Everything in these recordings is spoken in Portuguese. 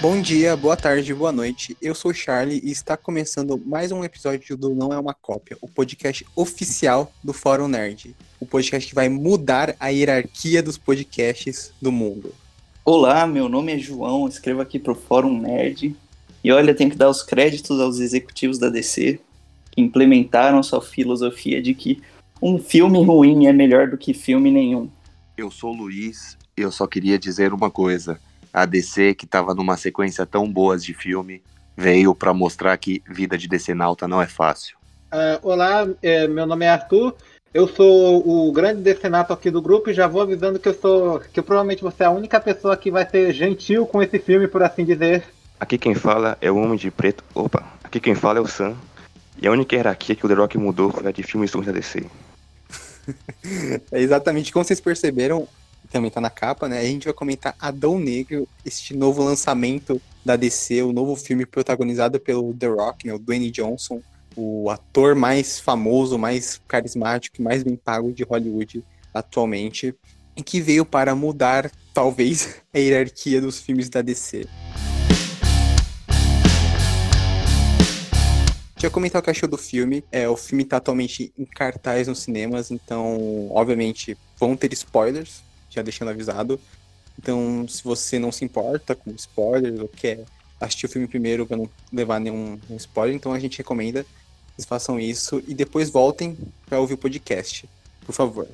Bom dia, boa tarde, boa noite. Eu sou o Charlie e está começando mais um episódio do Não é uma Cópia, o podcast oficial do Fórum Nerd. O podcast que vai mudar a hierarquia dos podcasts do mundo. Olá, meu nome é João, escrevo aqui para o Fórum Nerd. E olha, tenho que dar os créditos aos executivos da DC que implementaram sua filosofia de que um filme ruim é melhor do que filme nenhum. Eu sou o Luiz e eu só queria dizer uma coisa. A DC, que estava numa sequência tão boas de filme, veio para mostrar que vida de decenalta não é fácil. Uh, olá, é, meu nome é Arthur. Eu sou o grande decenato aqui do grupo e já vou avisando que eu sou. que provavelmente você é a única pessoa que vai ser gentil com esse filme, por assim dizer. Aqui quem fala é o Homem de Preto. Opa, aqui quem fala é o Sam. E a única hierarquia que o The Rock mudou foi a de filmes da DC. é exatamente como vocês perceberam, também tá na capa, né? A gente vai comentar Adão Negro, este novo lançamento da DC, o novo filme protagonizado pelo The Rock, né? o Dwayne Johnson, o ator mais famoso, mais carismático e mais bem pago de Hollywood atualmente, e que veio para mudar, talvez, a hierarquia dos filmes da DC. Deixa eu comentar o que achou do filme. É, o filme tá atualmente em cartaz nos cinemas, então, obviamente, vão ter spoilers, já deixando avisado. Então, se você não se importa com spoilers ou quer assistir o filme primeiro para não levar nenhum spoiler, então a gente recomenda que vocês façam isso e depois voltem para ouvir o podcast, por favor.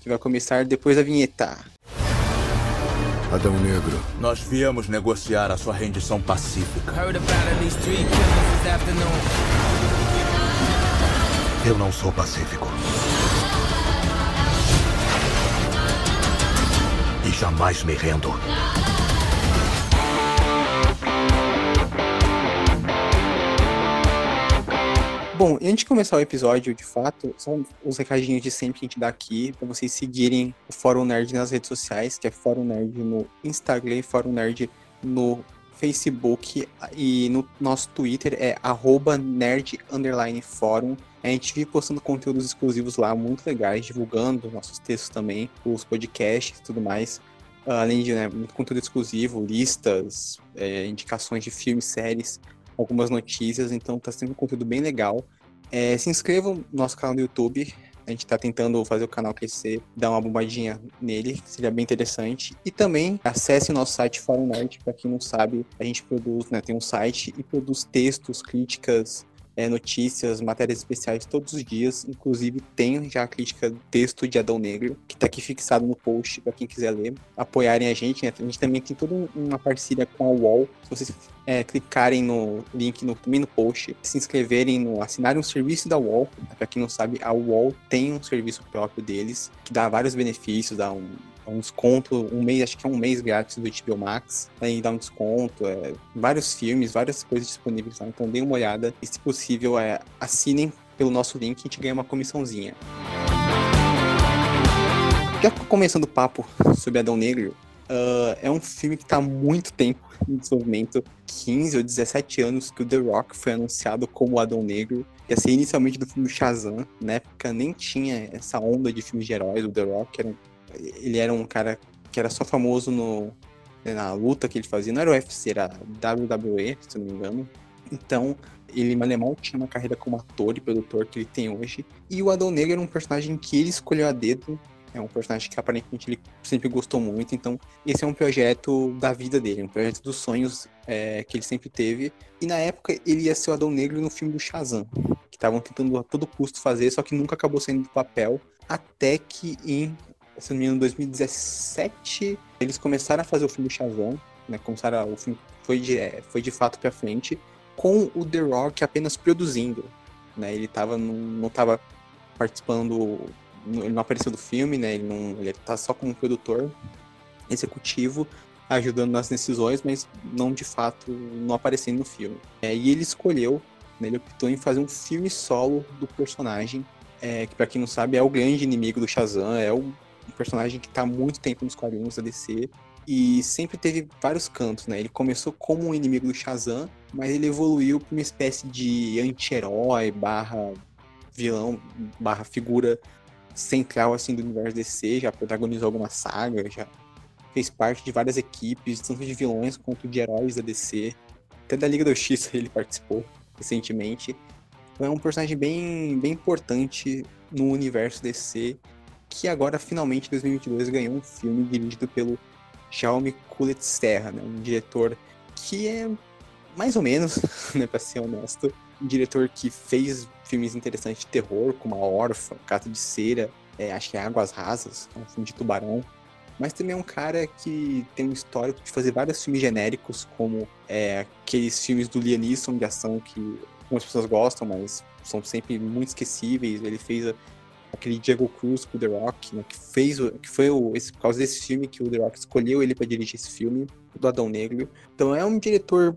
Que vai começar depois da vinheta. Adão Negro. Nós viemos negociar a sua rendição pacífica. Eu não sou pacífico. Jamais me rendo. Bom, antes de começar o episódio, de fato, são os recadinhos de sempre que a gente dá aqui, para vocês seguirem o Fórum Nerd nas redes sociais, que é Fórum Nerd no Instagram e Fórum Nerd no Facebook e no nosso Twitter é arroba nerd fórum. A gente vive postando conteúdos exclusivos lá, muito legais, divulgando nossos textos também, os podcasts e tudo mais. Além de né, muito conteúdo exclusivo, listas, é, indicações de filmes, séries algumas notícias, então tá sendo um conteúdo bem legal. É, se inscrevam no nosso canal do YouTube. A gente está tentando fazer o canal crescer, dar uma bombadinha nele, seria bem interessante. E também acesse o nosso site Fórum Nerd, para quem não sabe, a gente produz, né, tem um site e produz textos, críticas, é, notícias, matérias especiais todos os dias. Inclusive, tem já a crítica texto de Adão Negro, que está aqui fixado no post para quem quiser ler. Apoiarem a gente, né? A gente também tem toda uma parceria com a UOL. Se vocês é, clicarem no link no, também no post, se inscreverem no assinarem um serviço da UOL. Para quem não sabe, a UOL tem um serviço próprio deles que dá vários benefícios, dá um um desconto, um mês, acho que é um mês grátis do HBO Max, aí dá um desconto, é, vários filmes, várias coisas disponíveis lá, então dê uma olhada e se possível é, assinem pelo nosso link, a gente ganha uma comissãozinha. Já começando o papo sobre Adão Negro, uh, é um filme que está há muito tempo em desenvolvimento, 15 ou 17 anos que o The Rock foi anunciado como Adão Negro, ia ser inicialmente do filme Shazam, na época nem tinha essa onda de filmes de heróis, o The Rock era ele era um cara que era só famoso no, na luta que ele fazia, não era UFC, era WWE, se não me engano. Então, ele mal tinha uma carreira como ator e produtor que ele tem hoje. E o Adão Negro era um personagem que ele escolheu a dedo. É um personagem que aparentemente ele sempre gostou muito. Então, esse é um projeto da vida dele, um projeto dos sonhos é, que ele sempre teve. E na época, ele ia ser o Adão Negro no filme do Shazam, que estavam tentando a todo custo fazer, só que nunca acabou saindo do papel. Até que em se não me engano, em 2017, eles começaram a fazer o filme Shazam, né? Começaram o filme foi de, é, foi de fato para frente, com o The Rock apenas produzindo, né? Ele tava, não, não tava participando, ele não apareceu do filme, né? Ele, não, ele tá só como produtor executivo, ajudando nas decisões, mas não de fato não aparecendo no filme. É, e ele escolheu, né, ele optou em fazer um filme solo do personagem, é, que para quem não sabe é o grande inimigo do Shazam, é o personagem que está há muito tempo nos quadrinhos da DC e sempre teve vários cantos, né? Ele começou como um inimigo do Shazam, mas ele evoluiu para uma espécie de anti-herói barra vilão, barra figura central assim do universo DC, já protagonizou alguma saga, já fez parte de várias equipes, tanto de vilões quanto de heróis da DC. Até da Liga da Justiça ele participou recentemente. Então é um personagem bem, bem importante no universo DC, que agora finalmente em 2022 ganhou um filme dirigido pelo Jaume Kulitz Serra, né? um diretor que é mais ou menos, né, pra ser honesto, um diretor que fez filmes interessantes de terror, como A Órfã, Cato de Cera, é, acho que é Águas Rasas, é um filme de tubarão. Mas também é um cara que tem um histórico de fazer vários filmes genéricos, como é, aqueles filmes do Liam Neeson de ação que algumas pessoas gostam, mas são sempre muito esquecíveis. Ele fez aquele Diego Cruz com o The Rock, né, que fez o, que foi o, esse, por causa desse filme que o The Rock escolheu ele para dirigir esse filme, do Adão Negro. Então é um diretor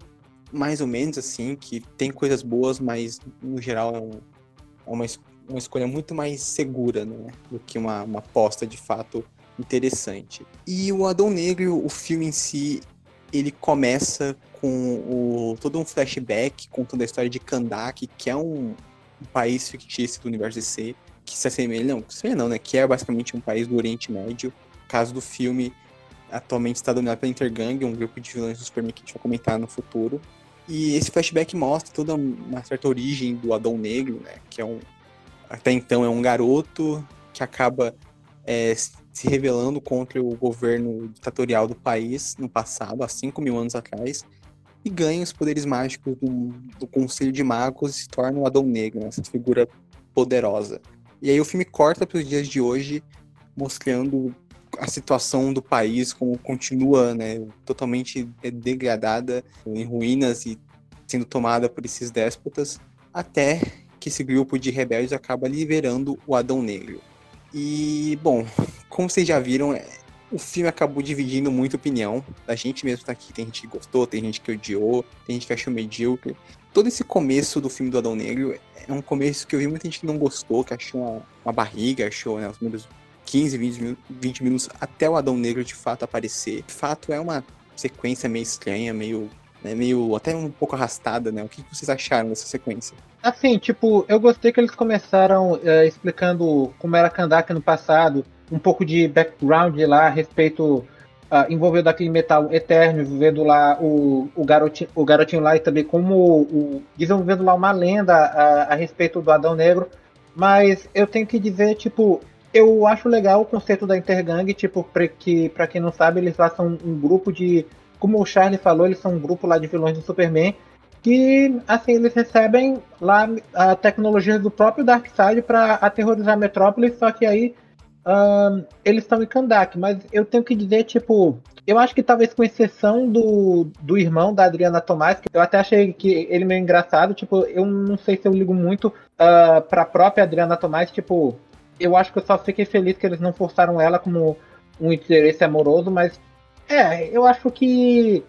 mais ou menos assim, que tem coisas boas, mas no geral é, um, é uma, uma escolha muito mais segura, né, do que uma, uma aposta de fato interessante. E o Adão Negro, o filme em si, ele começa com o, todo um flashback contando a história de Kandak, que é um, um país fictício do universo DC, que se assemelha, não, se não, né, que é basicamente um país do Oriente Médio. No caso do filme, atualmente está dominado pela Intergang, um grupo de vilões do Superman que a gente vai comentar no futuro. E esse flashback mostra toda uma certa origem do Adão Negro, né, que é um, até então é um garoto que acaba é, se rebelando contra o governo ditatorial do país no passado, há 5 mil anos atrás, e ganha os poderes mágicos do, do Conselho de Magos e se torna o Adão Negro, né, essa figura poderosa. E aí o filme corta para os dias de hoje, mostrando a situação do país como continua né, totalmente degradada, em ruínas e sendo tomada por esses déspotas, até que esse grupo de rebeldes acaba liberando o Adão Negro. E, bom, como vocês já viram, é, o filme acabou dividindo muita opinião. A gente mesmo tá aqui, tem gente que gostou, tem gente que odiou, tem gente que achou medíocre. Todo esse começo do filme do Adão Negro é um começo que eu vi muita gente que não gostou, que achou uma, uma barriga, achou né, os primeiros 15, 20 minutos, 20 minutos até o Adão Negro de fato aparecer. De fato, é uma sequência meio estranha, meio né, meio até um pouco arrastada, né? O que vocês acharam dessa sequência? Assim, tipo, eu gostei que eles começaram é, explicando como era Kandak no passado, um pouco de background lá a respeito Uh, envolvendo aquele metal eterno, envolvendo lá o, o, garotinho, o garotinho lá e também como o, desenvolvendo lá uma lenda a, a, respeito do Adão Negro. Mas eu tenho que dizer, tipo, eu acho legal o conceito da Intergang, tipo, pra, que, pra quem não sabe, eles lá são um grupo de como o Charlie falou, eles são um grupo lá de vilões do Superman que, assim, eles recebem lá a tecnologia do próprio Darkseid para aterrorizar a Metrópole, só que aí um, eles estão em Kandak. Mas eu tenho que dizer, tipo, eu acho que talvez com exceção do, do irmão da Adriana Tomás, que eu até achei que ele meio engraçado, tipo, eu não sei se eu ligo muito uh, pra própria Adriana Tomás, tipo, eu acho que eu só fiquei feliz que eles não forçaram ela como um interesse amoroso, mas é, eu acho que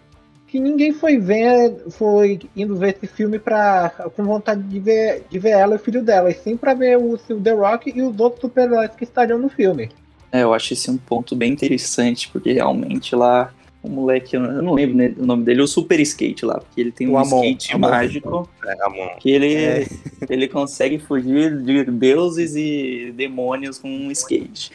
que ninguém foi ver, foi indo ver esse filme pra, com vontade de ver, de ver ela e o filho dela, e sim pra ver o, o The Rock e os outros super-heróis que estariam no filme. É, eu acho esse um ponto bem interessante, porque realmente lá o moleque, eu não lembro né, o nome dele, o Super Skate lá, porque ele tem um Amon, skate Amon. mágico é, que ele, é. ele consegue fugir de deuses e demônios com um skate.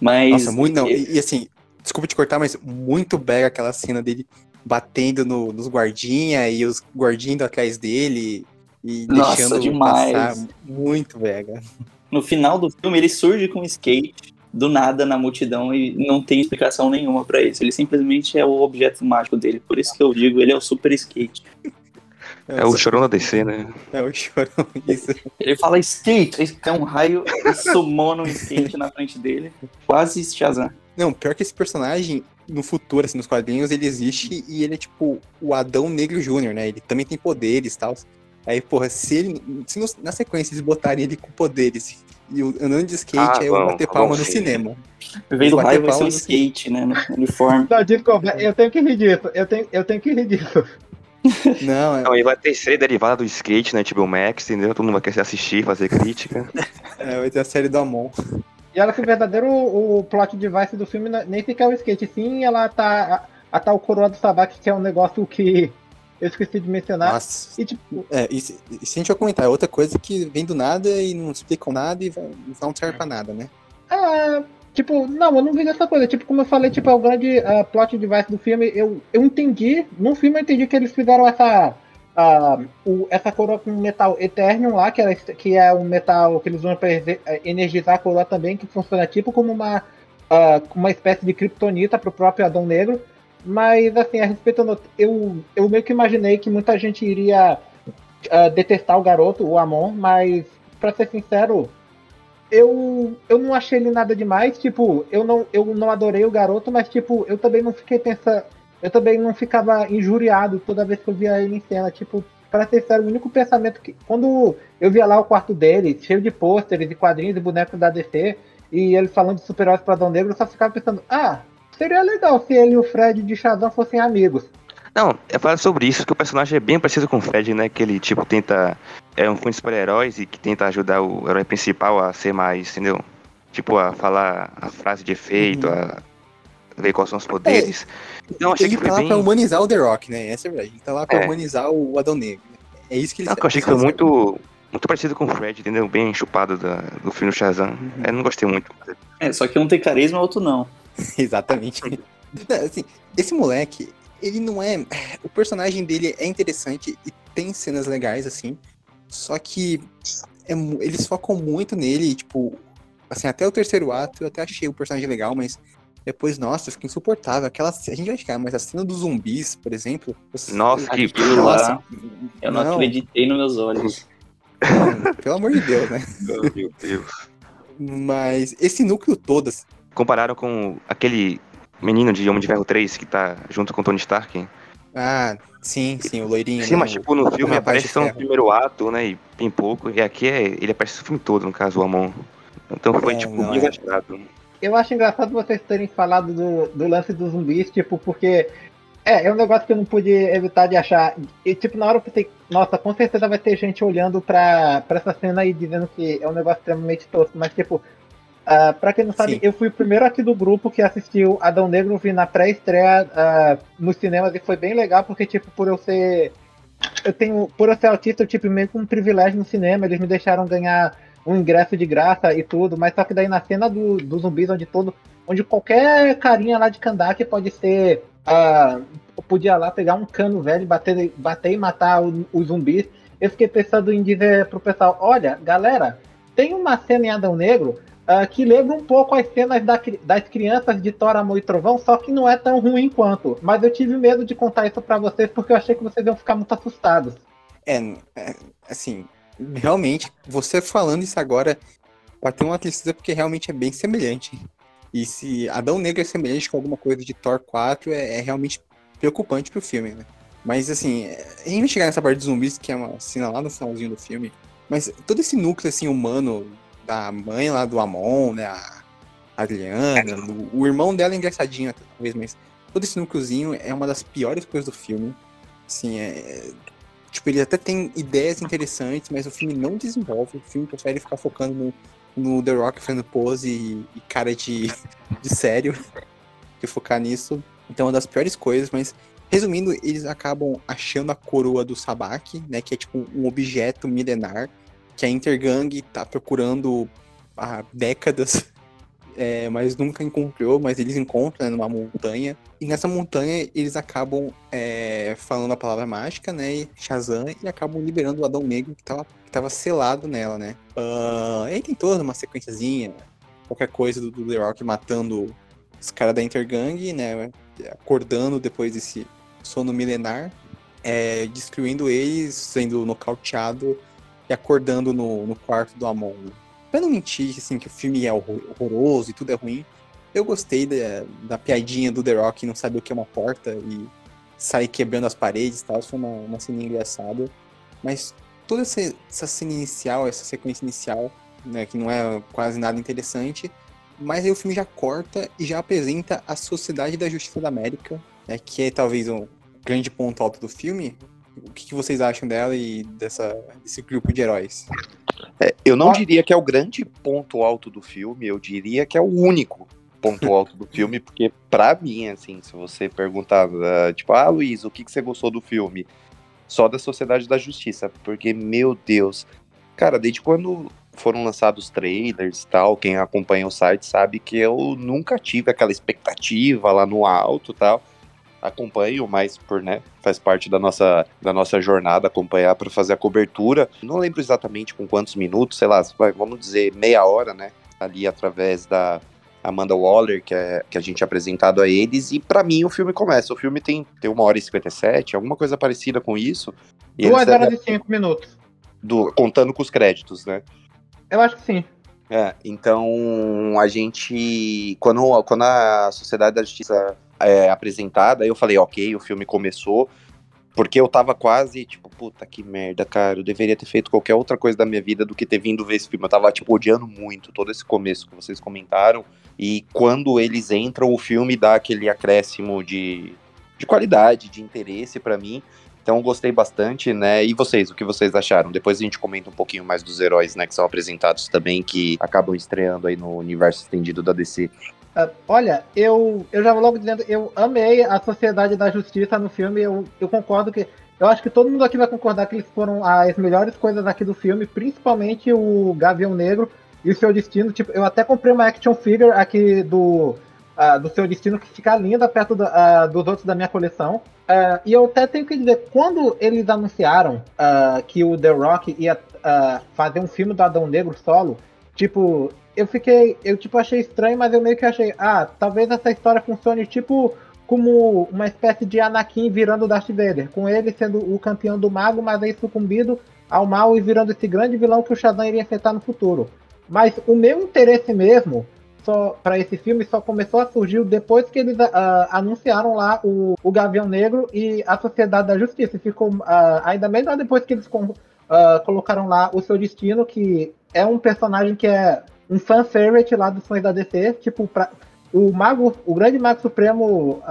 Mas. Nossa, muito não. E, e assim, Desculpa te cortar, mas muito bega aquela cena dele batendo no, nos guardinha e os guardinhos atrás dele e Nossa, deixando demais. passar. Muito bega. No final do filme, ele surge com um skate do nada na multidão e não tem explicação nenhuma para isso. Ele simplesmente é o objeto mágico dele. Por isso que eu digo, ele é o super skate. É o chorão da DC, né? É o chorão, isso. Ele fala skate, é um raio, sumou no skate na frente dele. Quase Shazam. Não, pior que esse personagem, no futuro, assim, nos quadrinhos, ele existe e ele é tipo o Adão Negro Júnior, né? Ele também tem poderes e tal. Aí, porra, se ele. Se no, na sequência eles botarem ele com poderes e andando de skate, ah, aí eu vou bater palma no cinema. Em vez do raio vai ser um skate, né? No uniforme. Não, desculpa, eu tenho que rir disso. Eu tenho, eu tenho que rir disso. Não, é... Não, e vai ter série derivada do skate, né? Tipo o Max, entendeu? Todo mundo vai querer assistir, fazer crítica. é, vai ter a série do Amon. E ela que o verdadeiro o, plot device do filme nem fica o skate, sim, ela tá a, a tal coroa do tabaco, que é um negócio que eu esqueci de mencionar. Nossa. E, tipo... é, e, se, e se a gente vai comentar, é outra coisa que vem do nada e não explicam nada e não serve pra nada, né? É, Tipo, não, eu não vi dessa coisa. Tipo, como eu falei, tipo, é o grande uh, plot device do filme. Eu, eu entendi, no filme eu entendi que eles fizeram essa. Uh, o, essa coroa com metal Eternium lá, que, era, que é um metal que eles usam para energizar a coroa também, que funciona tipo como uma, uh, uma espécie de kryptonita pro próprio Adão Negro. Mas, assim, a respeito, eu, eu meio que imaginei que muita gente iria uh, detestar o garoto, o Amon, mas, para ser sincero, eu, eu não achei ele nada demais. Tipo, eu não, eu não adorei o garoto, mas, tipo, eu também não fiquei pensando. Eu também não ficava injuriado toda vez que eu via ele em cena. Tipo, para ser sincero, o único pensamento que. Quando eu via lá o quarto dele, cheio de pôsteres e quadrinhos e bonecos da DC, e ele falando de super-heróis para Adão Negro, eu só ficava pensando, ah, seria legal se ele e o Fred de Shazam fossem amigos. Não, é falar sobre isso que o personagem é bem parecido com o Fred, né? Que ele, tipo, tenta. É um filme de super-heróis e que tenta ajudar o herói principal a ser mais, entendeu? Tipo, a falar a frase de efeito, uhum. a ver quais são os poderes. É, então, achei ele que tá lá bem... pra humanizar o The Rock, né? Essa é verdade. Ele tá lá pra é. humanizar o Adão Negro. É isso que ele Não, que eu achei que foi muito, muito parecido com o Fred, entendeu? Bem chupado da, do filme Shazam. Uhum. Eu não gostei muito. É, só que um tem carisma, o outro não. Exatamente. assim, esse moleque, ele não é. O personagem dele é interessante e tem cenas legais, assim. Só que é, eles focam muito nele, tipo. Assim, até o terceiro ato eu até achei o personagem legal, mas depois, nossa, fica insuportável. Aquela, a gente vai ficar, mas a cena dos zumbis, por exemplo. Nossa, que lá. Eu não, não, acreditei nos meus olhos. pelo amor de Deus, né? Meu Deus. Mas esse núcleo todo. Assim, Compararam com aquele menino de Homem de Ferro 3 que tá junto com o Tony Stark. Ah, sim, sim, o loirinho. Sim, mas tipo, no filme aparece só no primeiro ato, né? E bem pouco. E aqui é, ele aparece o filme todo, no caso, o Amon. Então foi, é, tipo, bem é. Eu acho engraçado vocês terem falado do, do lance dos zumbis, tipo, porque é, é um negócio que eu não pude evitar de achar. E, tipo, na hora eu pensei, nossa, com certeza vai ter gente olhando pra, pra essa cena aí dizendo que é um negócio extremamente tosco, mas, tipo, Uh, pra quem não sabe, Sim. eu fui o primeiro aqui do grupo que assistiu Adão Negro, vi na pré-estreia uh, nos cinemas e foi bem legal, porque, tipo, por eu ser. Eu tenho. Por eu ser autista, eu tive meio que um privilégio no cinema, eles me deixaram ganhar um ingresso de graça e tudo, mas só que daí na cena do, do zumbis, onde todo. Onde qualquer carinha lá de Kandak pode ser. Uh, podia lá pegar um cano velho, bater, bater e matar os zumbis. Eu fiquei pensando em dizer pro pessoal, olha, galera, tem uma cena em Adão Negro uh, que lembra um pouco as cenas da, das crianças de Thor, Amor e Trovão, só que não é tão ruim quanto. Mas eu tive medo de contar isso para vocês porque eu achei que vocês iam ficar muito assustados. É, é assim, realmente, você falando isso agora, ter uma tristeza porque realmente é bem semelhante. E se Adão Negro é semelhante com alguma coisa de Thor 4, é, é realmente preocupante pro filme, né? Mas assim, gente vai chegar nessa parte de zumbis, que é uma cena lá no finalzinho do filme. Mas todo esse núcleo assim humano da mãe lá do Amon, né? A Adriana, do, o irmão dela é engraçadinho, talvez, mas todo esse núcleozinho é uma das piores coisas do filme. Assim, é. Tipo, ele até tem ideias interessantes, mas o filme não desenvolve. O filme prefere ficar focando no, no The Rock fazendo pose e, e cara de, de sério que focar nisso. Então, é uma das piores coisas, mas resumindo, eles acabam achando a coroa do Sabak, né? Que é tipo um objeto milenar que a Intergang tá procurando há décadas, é, mas nunca encontrou, mas eles encontram né, numa montanha. E nessa montanha eles acabam é, falando a palavra mágica, né? Shazam, e acabam liberando o Adão Negro que tava, que tava selado nela, né? Uh, e aí tem toda uma sequenciazinha, qualquer coisa do, do The Rock matando os caras da Intergang, né? Acordando depois desse sono milenar, é, destruindo eles, sendo nocauteado e acordando no, no quarto do Amon. Pra não mentir, assim, que o filme é horroroso e tudo é ruim, eu gostei da, da piadinha do The Rock não saber o que é uma porta e sair quebrando as paredes e tal. Foi uma, uma cena engraçada. Mas toda essa, essa cena inicial, essa sequência inicial, né, que não é quase nada interessante, mas aí o filme já corta e já apresenta a Sociedade da Justiça da América, né, que é talvez um grande ponto alto do filme, o que, que vocês acham dela e dessa, desse grupo de heróis? É, eu não ah. diria que é o grande ponto alto do filme, eu diria que é o único ponto alto do filme, porque para mim, assim, se você perguntar, uh, tipo, ah, Luiz, o que, que você gostou do filme? Só da Sociedade da Justiça, porque, meu Deus, cara, desde quando foram lançados trailers e tal, quem acompanha o site sabe que eu nunca tive aquela expectativa lá no alto e tal. Acompanho, mas por, né, faz parte da nossa, da nossa jornada acompanhar para fazer a cobertura. Não lembro exatamente com quantos minutos, sei lá, vamos dizer meia hora, né? Ali através da Amanda Waller, que, é, que a gente é apresentado a eles, e pra mim o filme começa. O filme tem, tem uma hora e 57, alguma coisa parecida com isso. E Duas horas e cinco minutos. do, contando com os créditos, né? Eu acho que sim. É, então a gente. Quando, quando a Sociedade da Justiça é apresentada, eu falei, ok, o filme começou. Porque eu tava quase, tipo, puta que merda, cara. Eu deveria ter feito qualquer outra coisa da minha vida do que ter vindo ver esse filme. Eu tava, tipo, odiando muito todo esse começo que vocês comentaram. E quando eles entram, o filme dá aquele acréscimo de, de qualidade, de interesse pra mim. Então gostei bastante, né? E vocês, o que vocês acharam? Depois a gente comenta um pouquinho mais dos heróis, né? Que são apresentados também, que acabam estreando aí no universo estendido da DC. Ah, olha, eu, eu já vou logo dizendo, eu amei a Sociedade da Justiça no filme. Eu, eu concordo que. Eu acho que todo mundo aqui vai concordar que eles foram as melhores coisas aqui do filme, principalmente o Gavião Negro e o seu destino. Tipo, eu até comprei uma action figure aqui do, ah, do seu destino que fica linda perto do- ah, dos outros da minha coleção. E eu até tenho que dizer, quando eles anunciaram que o The Rock ia fazer um filme do Adão Negro solo, tipo, eu fiquei, eu tipo achei estranho, mas eu meio que achei, ah, talvez essa história funcione tipo como uma espécie de Anakin virando Darth Vader, com ele sendo o campeão do mago, mas aí sucumbido ao mal e virando esse grande vilão que o Shazam iria enfrentar no futuro. Mas o meu interesse mesmo só para esse filme só começou a surgir depois que eles ah, anunciaram lá o, o Gavião Negro e a Sociedade da Justiça. Ficou ah, ainda melhor depois que eles com- ah, colocaram lá o seu destino, que é um personagem que é um fan favorite lá dos fãs da DC, tipo, pra, o mago, o grande mago supremo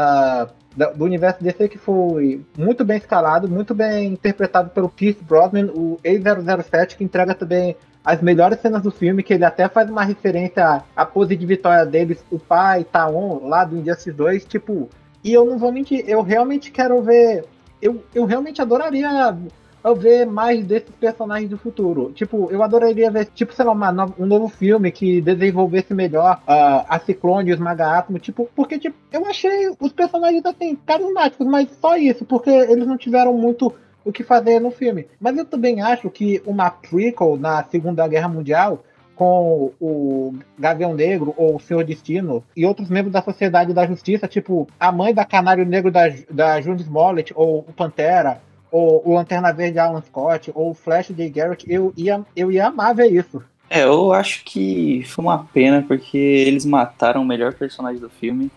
da- do universo DC que foi muito bem escalado, muito bem interpretado pelo Pierce Brosnan, o E007, que entrega também as melhores cenas do filme, que ele até faz uma referência à pose de vitória deles, o pai Taon, lá do Injustice 2, tipo, e eu não vou mentir, eu realmente quero ver, eu, eu realmente adoraria eu ver mais desses personagens do futuro. Tipo, eu adoraria ver, tipo, sei lá, uma um novo filme que desenvolvesse melhor ah, a Ciclone e os Maga-Átomo, tipo, porque, tipo, eu achei os personagens, assim, carismáticos, mas só isso, porque eles não tiveram muito o que fazer no filme. Mas eu também acho que uma prequel na Segunda Guerra Mundial com o Gavião Negro ou o Senhor Destino e outros membros da Sociedade da Justiça, tipo a mãe da Canário Negro da, da June Smollett ou o Pantera ou o Lanterna Verde Alan Scott, ou o Flash de Garrett, eu ia, eu ia amar ver isso. É, eu acho que foi uma pena porque eles mataram o melhor personagem do filme.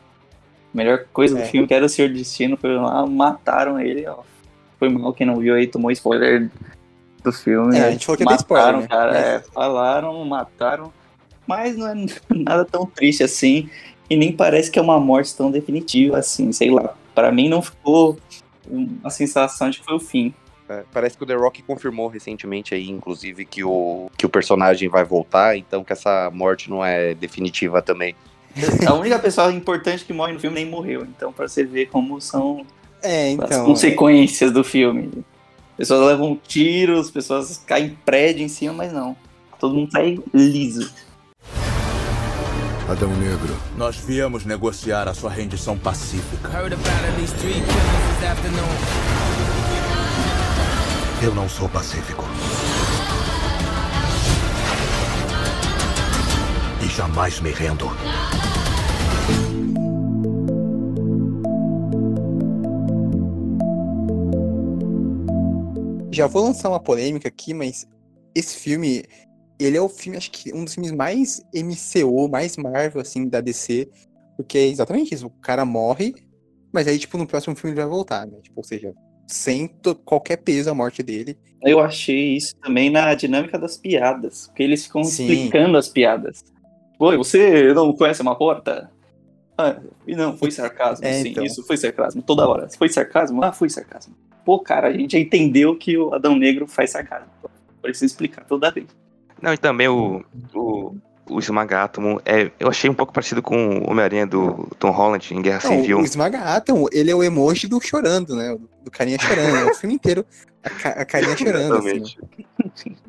A melhor coisa É. do filme, que era o Senhor Destino, foi lá, mataram ele, ó. Foi mal quem não viu aí, tomou spoiler do filme. É, a gente falou que mataram, spoiler, né? cara. Mas- é, falaram, mataram. Mas não é nada tão triste assim. E nem parece que é uma morte tão definitiva assim, sei lá. Pra mim não ficou uma sensação de que foi o fim. É, parece que o The Rock confirmou recentemente aí, inclusive, que o, que o personagem vai voltar, então que essa morte não é definitiva também. A única pessoa importante que morre no filme nem morreu. Então, pra você ver como são É, as então. consequências do filme. Pessoas levam tiros, pessoas caem em prédio em cima, mas não. Todo mundo sai liso. Adão Negro. Nós viemos negociar a sua rendição pacífica. Eu não sou pacífico. E jamais me rendo. Já vou lançar uma polêmica aqui, mas esse filme, ele é o filme, acho que um dos filmes mais MCO, mais Marvel, assim, da DC. Porque é exatamente isso, o cara morre, mas aí, tipo, no próximo filme ele vai voltar, né? Tipo, ou seja, sem qualquer peso a morte dele. Eu achei isso também na dinâmica das piadas. Porque eles ficam Sim. explicando as piadas. Oi, você não conhece uma porta? Ah, e não, foi sarcasmo, É, sim, então. isso foi sarcasmo, toda hora. Foi sarcasmo? Ah, foi sarcasmo. Pô, cara, a gente já entendeu que o Adão Negro faz sarcasmo. Precisa explicar toda vez. Não, e também o, o, o Esmagátomo, é, eu achei um pouco parecido com o Homem-Aranha do Tom Holland em Guerra Não, Civil. o Esmaga Atom, ele é o emoji do chorando, né? Do carinha chorando. É o filme inteiro a, ca- a carinha chorando, assim. Exatamente.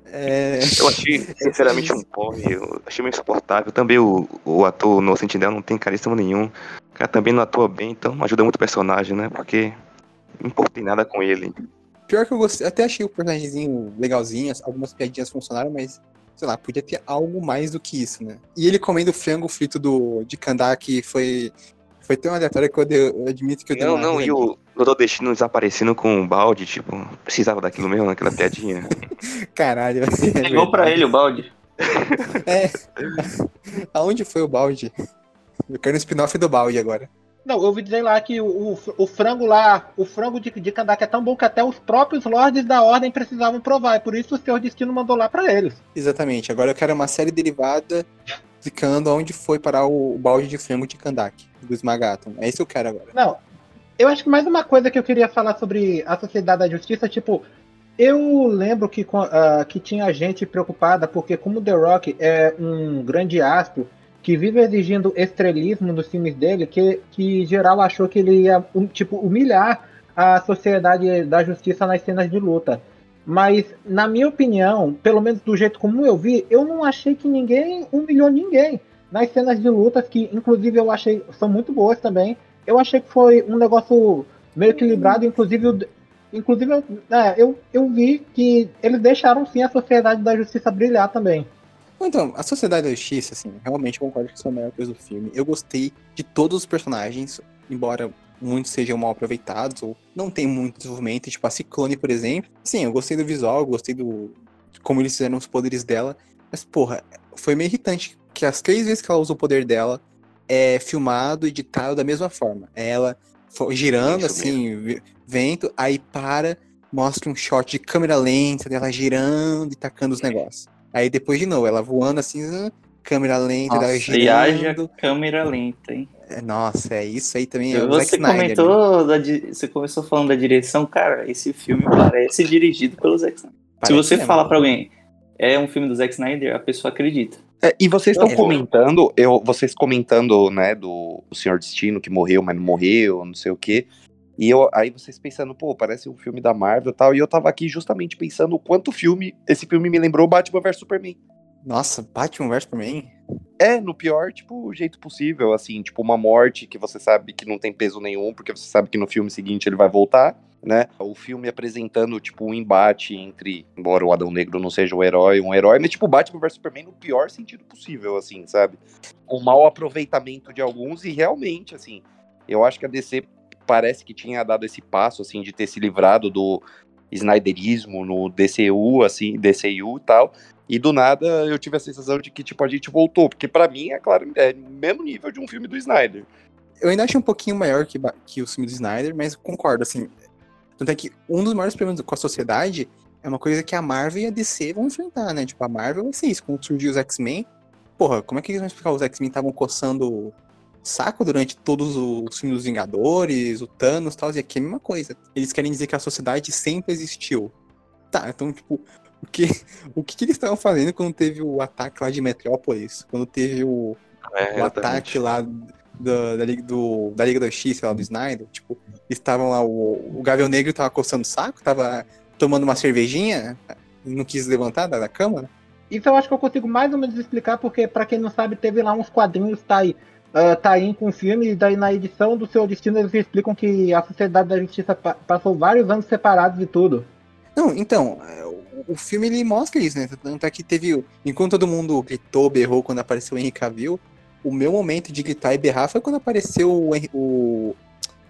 É, Eu achei, sinceramente, um porre. Eu achei meio insuportável. Também o, o ator no Sentinel não tem carisma nenhum. O cara também não atua bem, então ajuda muito o personagem, né? Porque não importei nada com ele. pior que eu gostei, até achei o personagemzinho legalzinho, algumas piadinhas funcionaram, mas sei lá, podia ter algo mais do que isso, né? E ele comendo frango frito do, de Kandak foi, foi tão aleatório que eu, eu admito que eu dei Não, não, e o Doutor Destino desaparecendo com um balde, tipo, precisava daquilo mesmo, naquela piadinha. Caralho. é Pegou pra ele o balde. É. Aonde foi o balde? Eu quero um spin-off do balde agora. Não, eu ouvi dizer lá que o, o, o frango lá, o frango de, de Kandak é tão bom que até os próprios lords da ordem precisavam provar. E por isso o Senhor Destino mandou lá pra eles. Exatamente. Agora eu quero uma série derivada explicando aonde foi parar o, o balde de frango de Kandak, do Smagaton. É isso que eu quero agora. Não, eu acho que mais uma coisa que eu queria falar sobre a Sociedade da Justiça, tipo, eu lembro que, ah, que tinha gente preocupada, porque como The Rock é um grande astro que vive exigindo estrelismo nos filmes dele, que, que geral achou que ele ia, um, tipo, humilhar a Sociedade da Justiça nas cenas de luta. Mas, na minha opinião, pelo menos do jeito como eu vi, eu não achei que ninguém humilhou ninguém. Nas cenas de lutas, que inclusive eu achei são muito boas também, eu achei que foi um negócio meio equilibrado, inclusive, o- inclusive eu- é, eu, eu vi que eles deixaram sim a Sociedade da Justiça brilhar também. Então, a Sociedade da Justiça, assim, realmente concordo que é a melhor coisa do filme. Eu gostei de todos os personagens, embora muitos sejam mal aproveitados ou não tem muito desenvolvimento, tipo a Ciclone, por exemplo. Sim, eu gostei do visual, eu gostei do como eles fizeram os poderes dela, mas porra, foi meio irritante que as três vezes que ela usa o poder dela é filmado e editado da mesma forma. É ela girando Isso assim, ve- vento, aí para, mostra um shot de câmera lenta dela girando e tacando os negócios. Aí depois de novo, ela voando assim, câmera lenta, Nossa, e haja girando. câmera lenta, hein? É, Nossa, é isso aí também. É o Zack Você Snyder, né? comentou, da você começou falando da direção, cara, esse filme parece dirigido pelo Zack Snyder. Se Parece você mesmo. falar pra alguém, é um filme do Zack Snyder, a pessoa acredita. É, e vocês estão É. comentando, eu, vocês comentando, né, do, do Senhor Destino que morreu, mas não morreu, não sei o quê. E eu, aí vocês pensando, pô, parece um filme da Marvel e tal. E eu tava aqui justamente pensando o quanto filme, esse filme me lembrou Batman vs Superman. Nossa, Batman vs Superman? É, no pior, tipo, jeito possível, assim, tipo uma morte que você sabe que não tem peso nenhum, porque você sabe que no filme seguinte ele vai voltar, né? O filme apresentando, tipo, um embate entre, embora o Adão Negro não seja o herói, um herói, mas, tipo, Batman vs Superman no pior sentido possível, assim, sabe? O mau aproveitamento de alguns e realmente, assim, eu acho que a DC parece que tinha dado esse passo, assim, de ter se livrado do Snyderismo no DCU, assim, DCU e tal, e do nada eu tive a sensação de que, tipo, a gente voltou. Porque pra mim, é claro, é o mesmo nível de um filme do Snyder. Eu ainda acho um pouquinho maior que, que o filme do Snyder, mas concordo, assim. Tanto é que um dos maiores problemas com a sociedade é uma coisa que a Marvel e a DC vão enfrentar, né? Tipo, a Marvel vai ser isso. Quando surgiu os X-Men, porra, como é que eles vão explicar? Os X-Men estavam coçando saco durante todos os filmes dos Vingadores, o Thanos e tal, e aqui é a mesma coisa. Eles querem dizer que a sociedade sempre existiu. Tá, então, tipo, o que, o que, que eles estavam fazendo quando teve o ataque lá de Metrópolis? Quando teve o, É, o ataque lá da, da, Liga, do, da Liga da Justiça, lá do Snyder, tipo, estavam lá, o, o Gavião Negro tava coçando o saco, tava tomando uma cervejinha, não quis levantar da, da cama, Isso eu acho que eu consigo mais ou menos explicar, porque, pra quem não sabe, teve lá uns quadrinhos, tá aí. Tá aí com o filme, e daí na edição do seu destino eles explicam que a Sociedade da Justiça pa- passou vários anos separados e tudo. Não, então, é, o- filme ele mostra isso, né? Tanto é que teve. Enquanto todo mundo gritou, berrou quando apareceu o Henry Cavill, o meu momento de gritar e berrar foi quando apareceu o, o,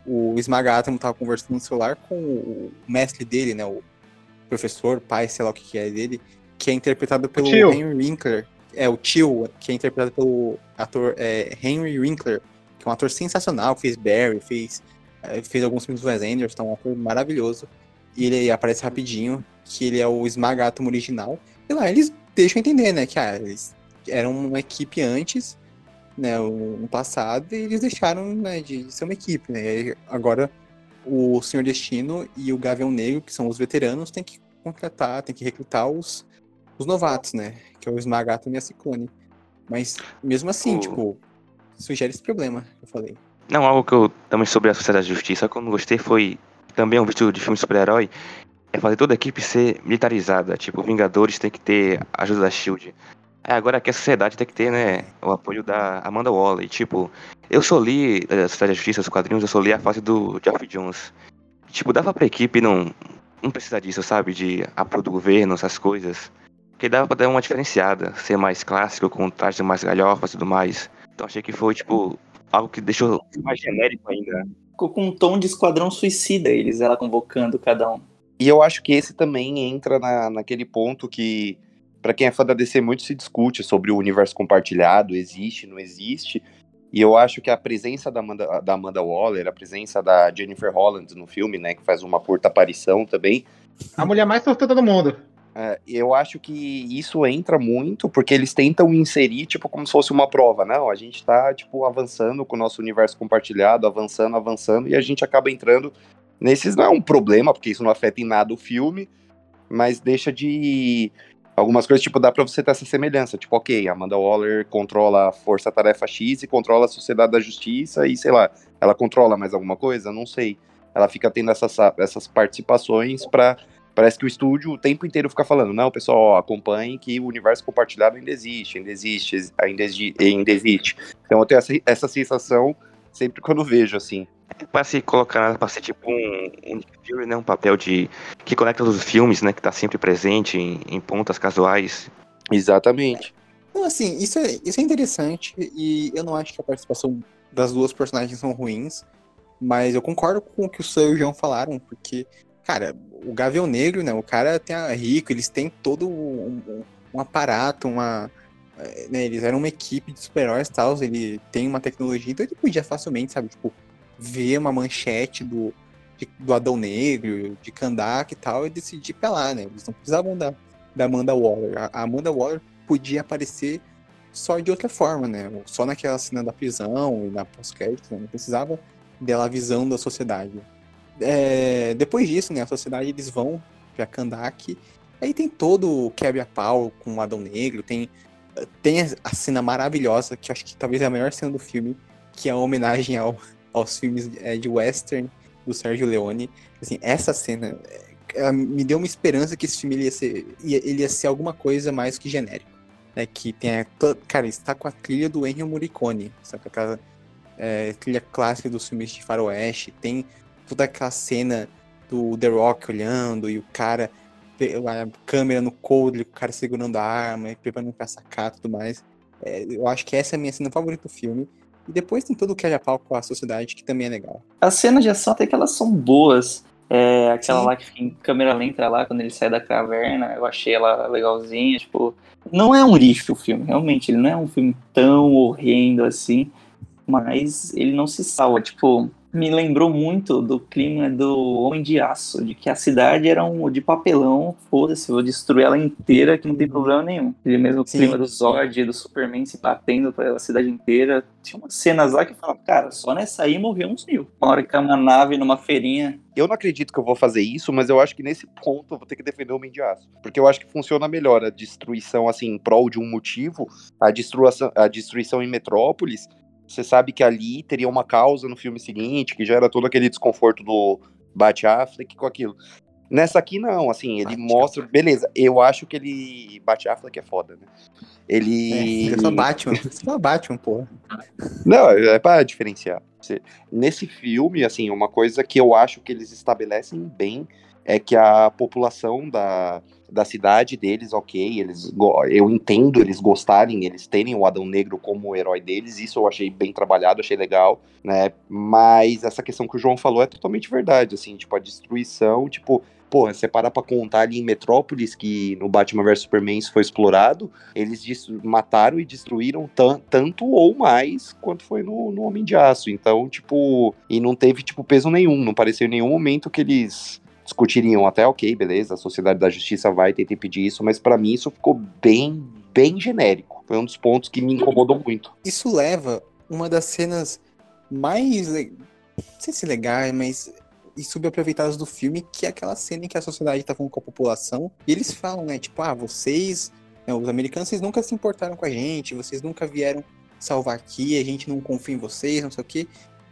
o Esmagátomo tava conversando no celular com o mestre dele, né? O professor, pai, sei lá o que, que é dele, que é interpretado pelo. Henry Winkler. É, o tio, que é interpretado pelo ator é, Henry Winkler, que é um ator sensacional, fez Barry, fez, é, fez alguns filmes do Wes Anderson, é um ator maravilhoso. E ele aparece rapidinho, que ele é o Esmagátomo original. E lá eles deixam entender, né, que ah, eles eram uma equipe antes, né, no passado, e eles deixaram, né, de ser uma equipe, né. E agora o Senhor Destino e o Gavião Negro, que são os veteranos, tem que contratar, tem que recrutar os, os novatos, né, que é o Esmagátomo e a Ciclone. Mas mesmo assim, O- tipo, sugere esse problema que eu falei. Não, algo que eu também sobre a Sociedade da Justiça que eu não gostei foi também um vídeo de filme de super-herói. é fazer toda a equipe ser militarizada. Tipo, Vingadores tem que ter a ajuda da SHIELD. É, agora aqui a sociedade tem que ter, né, o apoio da Amanda Waller. Tipo, eu só li a Sociedade da Justiça, os quadrinhos, eu só li a fase do Geoff Jones. Tipo, dava pra equipe não, não precisar disso, sabe? De apoio do governo, essas coisas. Porque dava pra dar uma diferenciada, ser mais clássico, com trajes mais galhofas e tudo mais. Então achei que foi, tipo, algo que deixou mais genérico ainda. Ficou com um tom de esquadrão suicida eles, ela convocando cada um. E eu acho que esse também entra na, naquele ponto que, pra quem é fã da DC, muito se discute sobre o universo compartilhado, existe, não existe. E eu acho que a presença da Amanda, da Amanda Waller, a presença da Jennifer Holland no filme, né, que faz uma curta aparição também, A mulher mais sortuda do mundo. É, eu acho que isso entra muito porque eles tentam inserir, tipo, como se fosse uma prova. Não, a gente tá, tipo, avançando com o nosso universo compartilhado, avançando, avançando, e a gente acaba entrando nesses. Não é um problema, porque isso não afeta em nada o filme, mas deixa de. Algumas coisas, tipo, dá pra você ter essa semelhança. Tipo, ok, Amanda Waller controla a Força Tarefa X e controla a Sociedade da Justiça, e sei lá, ela controla mais alguma coisa? Não sei. Ela fica tendo essas, essas participações pra Parece que o estúdio o tempo inteiro fica falando, não, pessoal, ó, acompanhem que o universo compartilhado ainda existe, ainda existe, ainda existe, ainda existe. Então eu tenho essa, essa sensação sempre quando vejo, assim. Pra se colocar, pra ser tipo um, um Fury, né? Um papel de. que conecta os filmes, né? Que tá sempre presente em, em pontas casuais. Exatamente. Então, assim, isso é, isso é interessante e eu não acho que a participação das duas personagens são ruins, mas eu concordo com o que o Sam e o João falaram, porque, cara, o Gavião Negro, né, o cara a, rico, eles têm todo um, um- aparato, uma... eh, né, eles eram uma equipe de super-heróis tal, ele tem uma tecnologia, então ele podia facilmente, sabe, tipo, ver uma manchete do, de- do Adão Negro, de Kandak e tal, e decidir pelar, né, eles não precisavam da, da Amanda Waller. A, Amanda Waller podia aparecer só de outra forma, né? Só naquela cena da prisão e na pós-crédito, né? não precisava dela avisando a sociedade. É, depois disso, né, a sociedade eles vão pra Kandak, aí tem todo o quebra-pau com o Adão Negro, tem, tem a- cena maravilhosa, que eu acho que talvez é a melhor cena do filme, que é a homenagem ao, aos filmes é, de western do Sérgio Leone. Assim, essa cena é, ela me deu uma esperança que esse filme ia ser, ia- ele ia ser alguma coisa mais que genérico. Né, que tem a, cara, está com a trilha do Ennio Morricone, sabe? Aquela é, trilha clássica dos filmes de faroeste, tem toda aquela cena do The Rock olhando e o cara, a câmera no coldre, o cara segurando a arma, e preparando pra sacar e tudo mais. É, eu acho que essa é a minha cena favorita do filme. E depois tem todo o quebra-pau com a sociedade, que também é legal. As cenas de ação até que elas são boas. É, aquela Sim. lá que fica em câmera lenta lá, quando ele sai da caverna, eu achei ela legalzinha, tipo... Não é um lixo o filme, realmente, ele não é um filme tão horrendo assim, mas ele não se salva, tipo... Me lembrou muito do clima do Homem de Aço, de que a cidade era um de papelão, foda-se, vou destruir ela inteira que não tem problema nenhum. Aquele mesmo Sim. clima do Zod, do Superman se batendo pela cidade inteira. Tinha umas cenas lá que eu falava, cara, só nessa aí morreu uns mil. Uma hora que é uma nave numa feirinha. Eu não acredito que eu vou fazer isso, mas eu acho que nesse ponto eu vou ter que defender o Homem de Aço. Porque eu acho que funciona melhor a destruição, assim, em prol de um motivo. A destruição, a destruição em Metrópolis, você sabe que ali teria uma causa no filme seguinte, que já era todo aquele desconforto do Bat Affleck com aquilo. Nessa aqui não, assim, ele Bat mostra, beleza, eu acho que ele Bat Affleck é foda, né? Ele É, eu sou Batman, eu sou Batman, porra. Não, é pra diferenciar. Você- Nesse filme, assim, uma coisa que eu acho que eles estabelecem bem é que a população da, da cidade deles, ok, eles eu entendo eles gostarem, eles terem o Adão Negro como o herói deles, isso eu achei bem trabalhado, achei legal, né? Mas essa questão que o João falou é totalmente verdade, assim, tipo, a destruição, tipo, Porra, você parar pra contar ali em Metrópolis, que no Batman vs Superman isso foi explorado, eles mataram e destruíram tan- tanto ou mais quanto foi no, no Homem de Aço. Então, tipo, e não teve, tipo, peso nenhum. Não pareceu em nenhum momento que eles discutiriam até, ok, beleza, a Sociedade da Justiça vai ter que pedir isso, mas pra mim isso ficou bem, bem genérico. Foi um dos pontos que me incomodou muito. Isso leva uma das cenas mais. Não sei se legais, mas. E subaproveitadas do filme, que é aquela cena em que a sociedade tá falando com a população. E eles falam, né? Tipo, ah, vocês. né, os americanos, vocês nunca se importaram com a gente, vocês nunca vieram salvar aqui, a gente não confia em vocês, não sei o quê.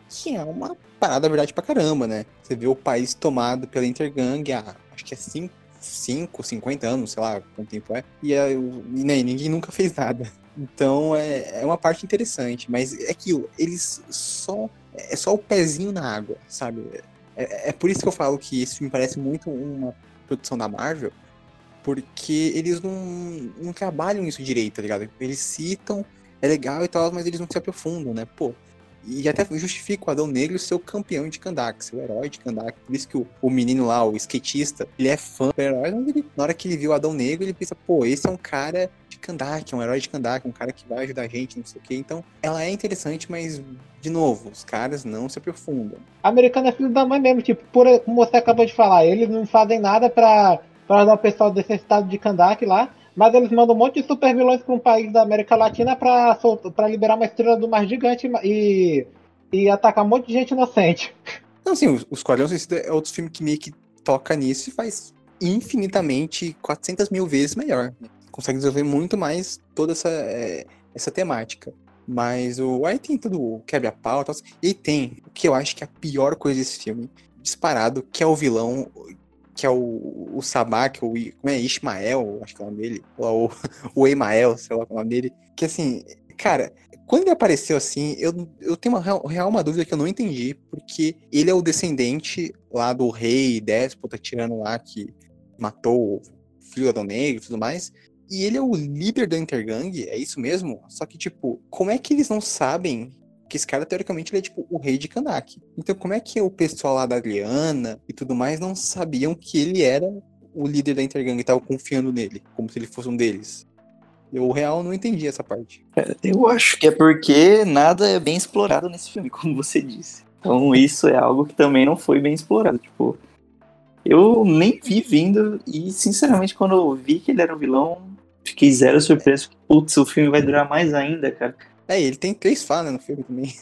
Que é uma parada verdade pra caramba, né? Você vê o país tomado pela Intergang há acho que é 5, 5 50 anos, sei lá quanto tempo é. E, o- e, né, ninguém nunca fez nada. Então é, é uma parte interessante, mas é aquilo, eles só. É só o pezinho na água, sabe? É, é por isso que eu falo que esse filme parece muito uma produção da Marvel, porque eles não, não trabalham isso direito, tá ligado? Eles citam, é legal e tal, mas eles não se aprofundam, né? Pô. E até justifica o Adão Negro ser o campeão de Kandak, ser o herói de Kandak. Por isso que o, o menino lá, o skatista, ele é fã do herói, ele- na hora que ele viu o Adão Negro, ele pensa, pô, esse é um cara de Kandak, é um herói de Kandak, um cara que vai ajudar a gente, não sei o quê. Então, ela é interessante, mas, de novo, os caras não se aprofundam. Americano é filho da mãe mesmo, tipo, por, como você acabou de falar, eles não fazem nada pra, pra ajudar o pessoal desse estado de Kandak lá, mas eles mandam um monte de super vilões pra um país da América Latina pra liberar uma estrela do mar gigante e, e atacar um monte de gente inocente. Não, assim, o Esquadrão Suicida é outro filme que meio que toca nisso e faz infinitamente 400 mil vezes melhor. Consegue desenvolver muito mais toda essa, é, essa temática. Mas o aí tem tudo quebra-pau e tal. E tem o que eu acho que é a pior coisa desse filme, disparado, que é o vilão, que é o, o Sabak, o I- como é? Ismael, acho que é o nome dele. Ou o, o Emael, sei lá é o nome dele. Que assim, cara, quando ele apareceu assim, eu, eu tenho uma real, uma dúvida que eu não entendi, porque ele é o descendente lá do rei déspota tirano lá que matou o filho do Negro e tudo mais. E ele é o líder da Intergang, é isso mesmo? Só que, tipo, como é que eles não sabem que esse cara, teoricamente, ele é, tipo, o rei de Kandak? Então, como é que o pessoal lá da Adriana e tudo mais não sabiam que ele era o líder da Intergang e tava confiando nele, como se ele fosse um deles? Eu, real, não entendi essa parte. Eu acho que é porque nada é bem explorado nesse filme, como você disse. Então isso é algo que também não foi bem explorado. Tipo, eu nem vi vindo e, sinceramente, quando eu vi que ele era um vilão, fiquei zero surpreso. Putz, o filme vai durar mais ainda, cara. É, ele tem três falas no filme também.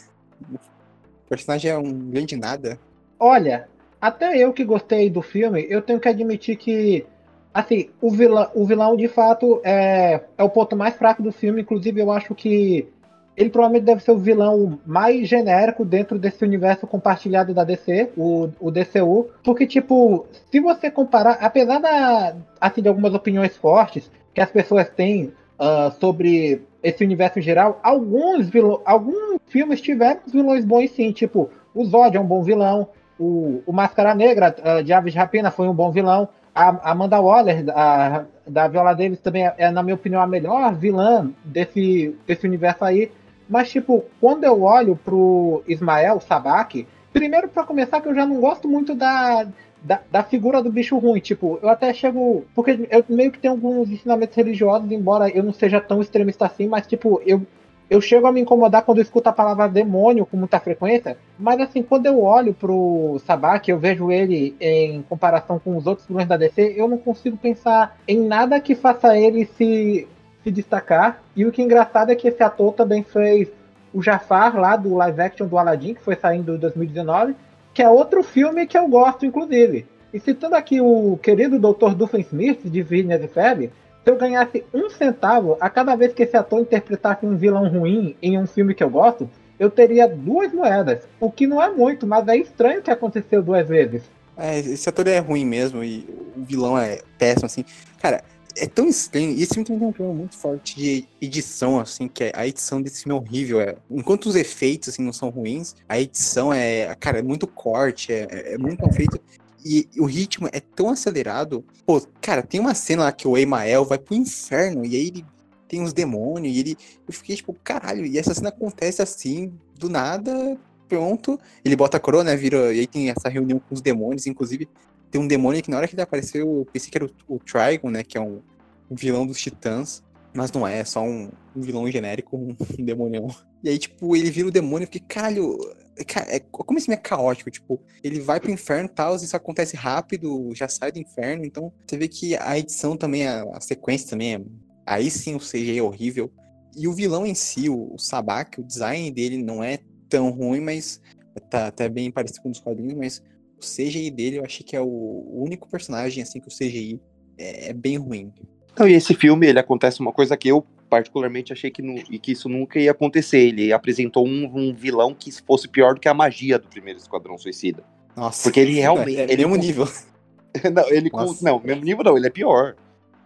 O personagem é um grande nada. Olha, até eu que gostei do filme, eu tenho que admitir que, assim, o vilão, o vilão de fato é, é o ponto mais fraco do filme. Inclusive, eu acho que ele provavelmente deve ser o vilão mais genérico dentro desse universo compartilhado da DC, o, o DCU. Porque, tipo, se você comparar, apesar da, assim, de algumas opiniões fortes que as pessoas têm ah, sobre esse universo geral, alguns, vilão, alguns filmes tiveram vilões bons sim, tipo, o Zod é um bom vilão, o, o Máscara Negra ah, de Aves de Rapina foi um bom vilão, a Amanda Waller, a, da Viola Davis, também é, é, na minha opinião, a melhor vilã desse, desse universo aí. Mas, tipo, quando eu olho pro Ismael Sabak, primeiro pra começar que eu já não gosto muito da, da, da figura do bicho ruim. Tipo, eu até chego. Porque eu meio que tenho alguns ensinamentos religiosos, embora eu não seja tão extremista assim, mas, tipo, eu, eu chego a me incomodar quando eu escuto a palavra demônio com muita frequência. Mas, assim, quando eu olho pro Sabak, eu vejo ele em comparação com os outros vilões da DC, eu não consigo pensar em nada que faça ele se, se destacar. E o que é engraçado é que esse ator também fez o Jafar lá do live action do Aladdin, que foi saindo em 2019 que é outro filme que eu gosto, inclusive. E citando aqui o querido Dr. Doofenshmirtz, de Phineas e Ferb, se eu ganhasse um centavo a cada vez que esse ator interpretasse um vilão ruim em um filme que eu gosto, eu teria duas moedas. O que não é muito, mas é estranho que aconteceu duas vezes. É, esse ator é ruim mesmo e o vilão é péssimo, assim. Cara, é tão estranho. E esse filme tem um problema muito forte de edição, assim, que é, a edição desse filme é horrível. É, enquanto os efeitos, assim, não são ruins, a edição é, cara, é muito corte, é, é muito mal feito. E o ritmo é tão acelerado. Pô, cara, tem uma cena lá que o Emael vai pro inferno e aí ele tem uns demônios e ele. Eu fiquei tipo, caralho, e essa cena acontece assim, do nada, pronto. Ele bota a coroa, né? Vira. E aí tem essa reunião com os demônios, inclusive. Tem um demônio que na hora que ele apareceu, eu pensei que era o, o Trigon, né? Que é um, vilão dos titãs. Mas não é, é só um, um vilão genérico, um, demonião. E aí, tipo, ele vira o demônio e fiquei, caralho. Cara, é, como esse é caótico, tipo, ele vai pro inferno e tal, isso acontece rápido, já sai do inferno, então você vê que a edição também, a, a sequência também é. Aí sim o CGI é horrível. E o vilão em si, o, o Sabak, o design dele não é tão ruim, mas tá até bem parecido com os quadrinhos, mas CGI dele eu achei que é o, único personagem assim que o CGI é, é bem ruim. Então, e esse filme, ele acontece uma coisa que eu particularmente achei que, e que isso nunca ia acontecer. Ele apresentou um, um vilão que fosse pior do que a magia do primeiro Esquadrão Suicida. Nossa. Porque ele realmente- É, é ele- mesmo nível. não, ele Nossa. não, mesmo nível não, ele é pior.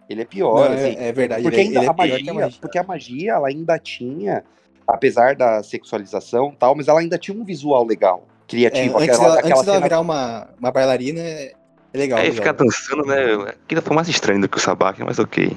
Ele é pior, Não, assim. é, é verdade. Porque ele, ainda ele é a magia, a magia. porque a magia ela ainda tinha, apesar da sexualização e tal, mas ela ainda tinha um visual legal, É, criativo, antes aquela, dela, aquela antes dela virar uma, uma bailarina, é é legal. Aí legal. ficar dançando, né? Aquilo foi mais estranho do que o Sabak, mas ok.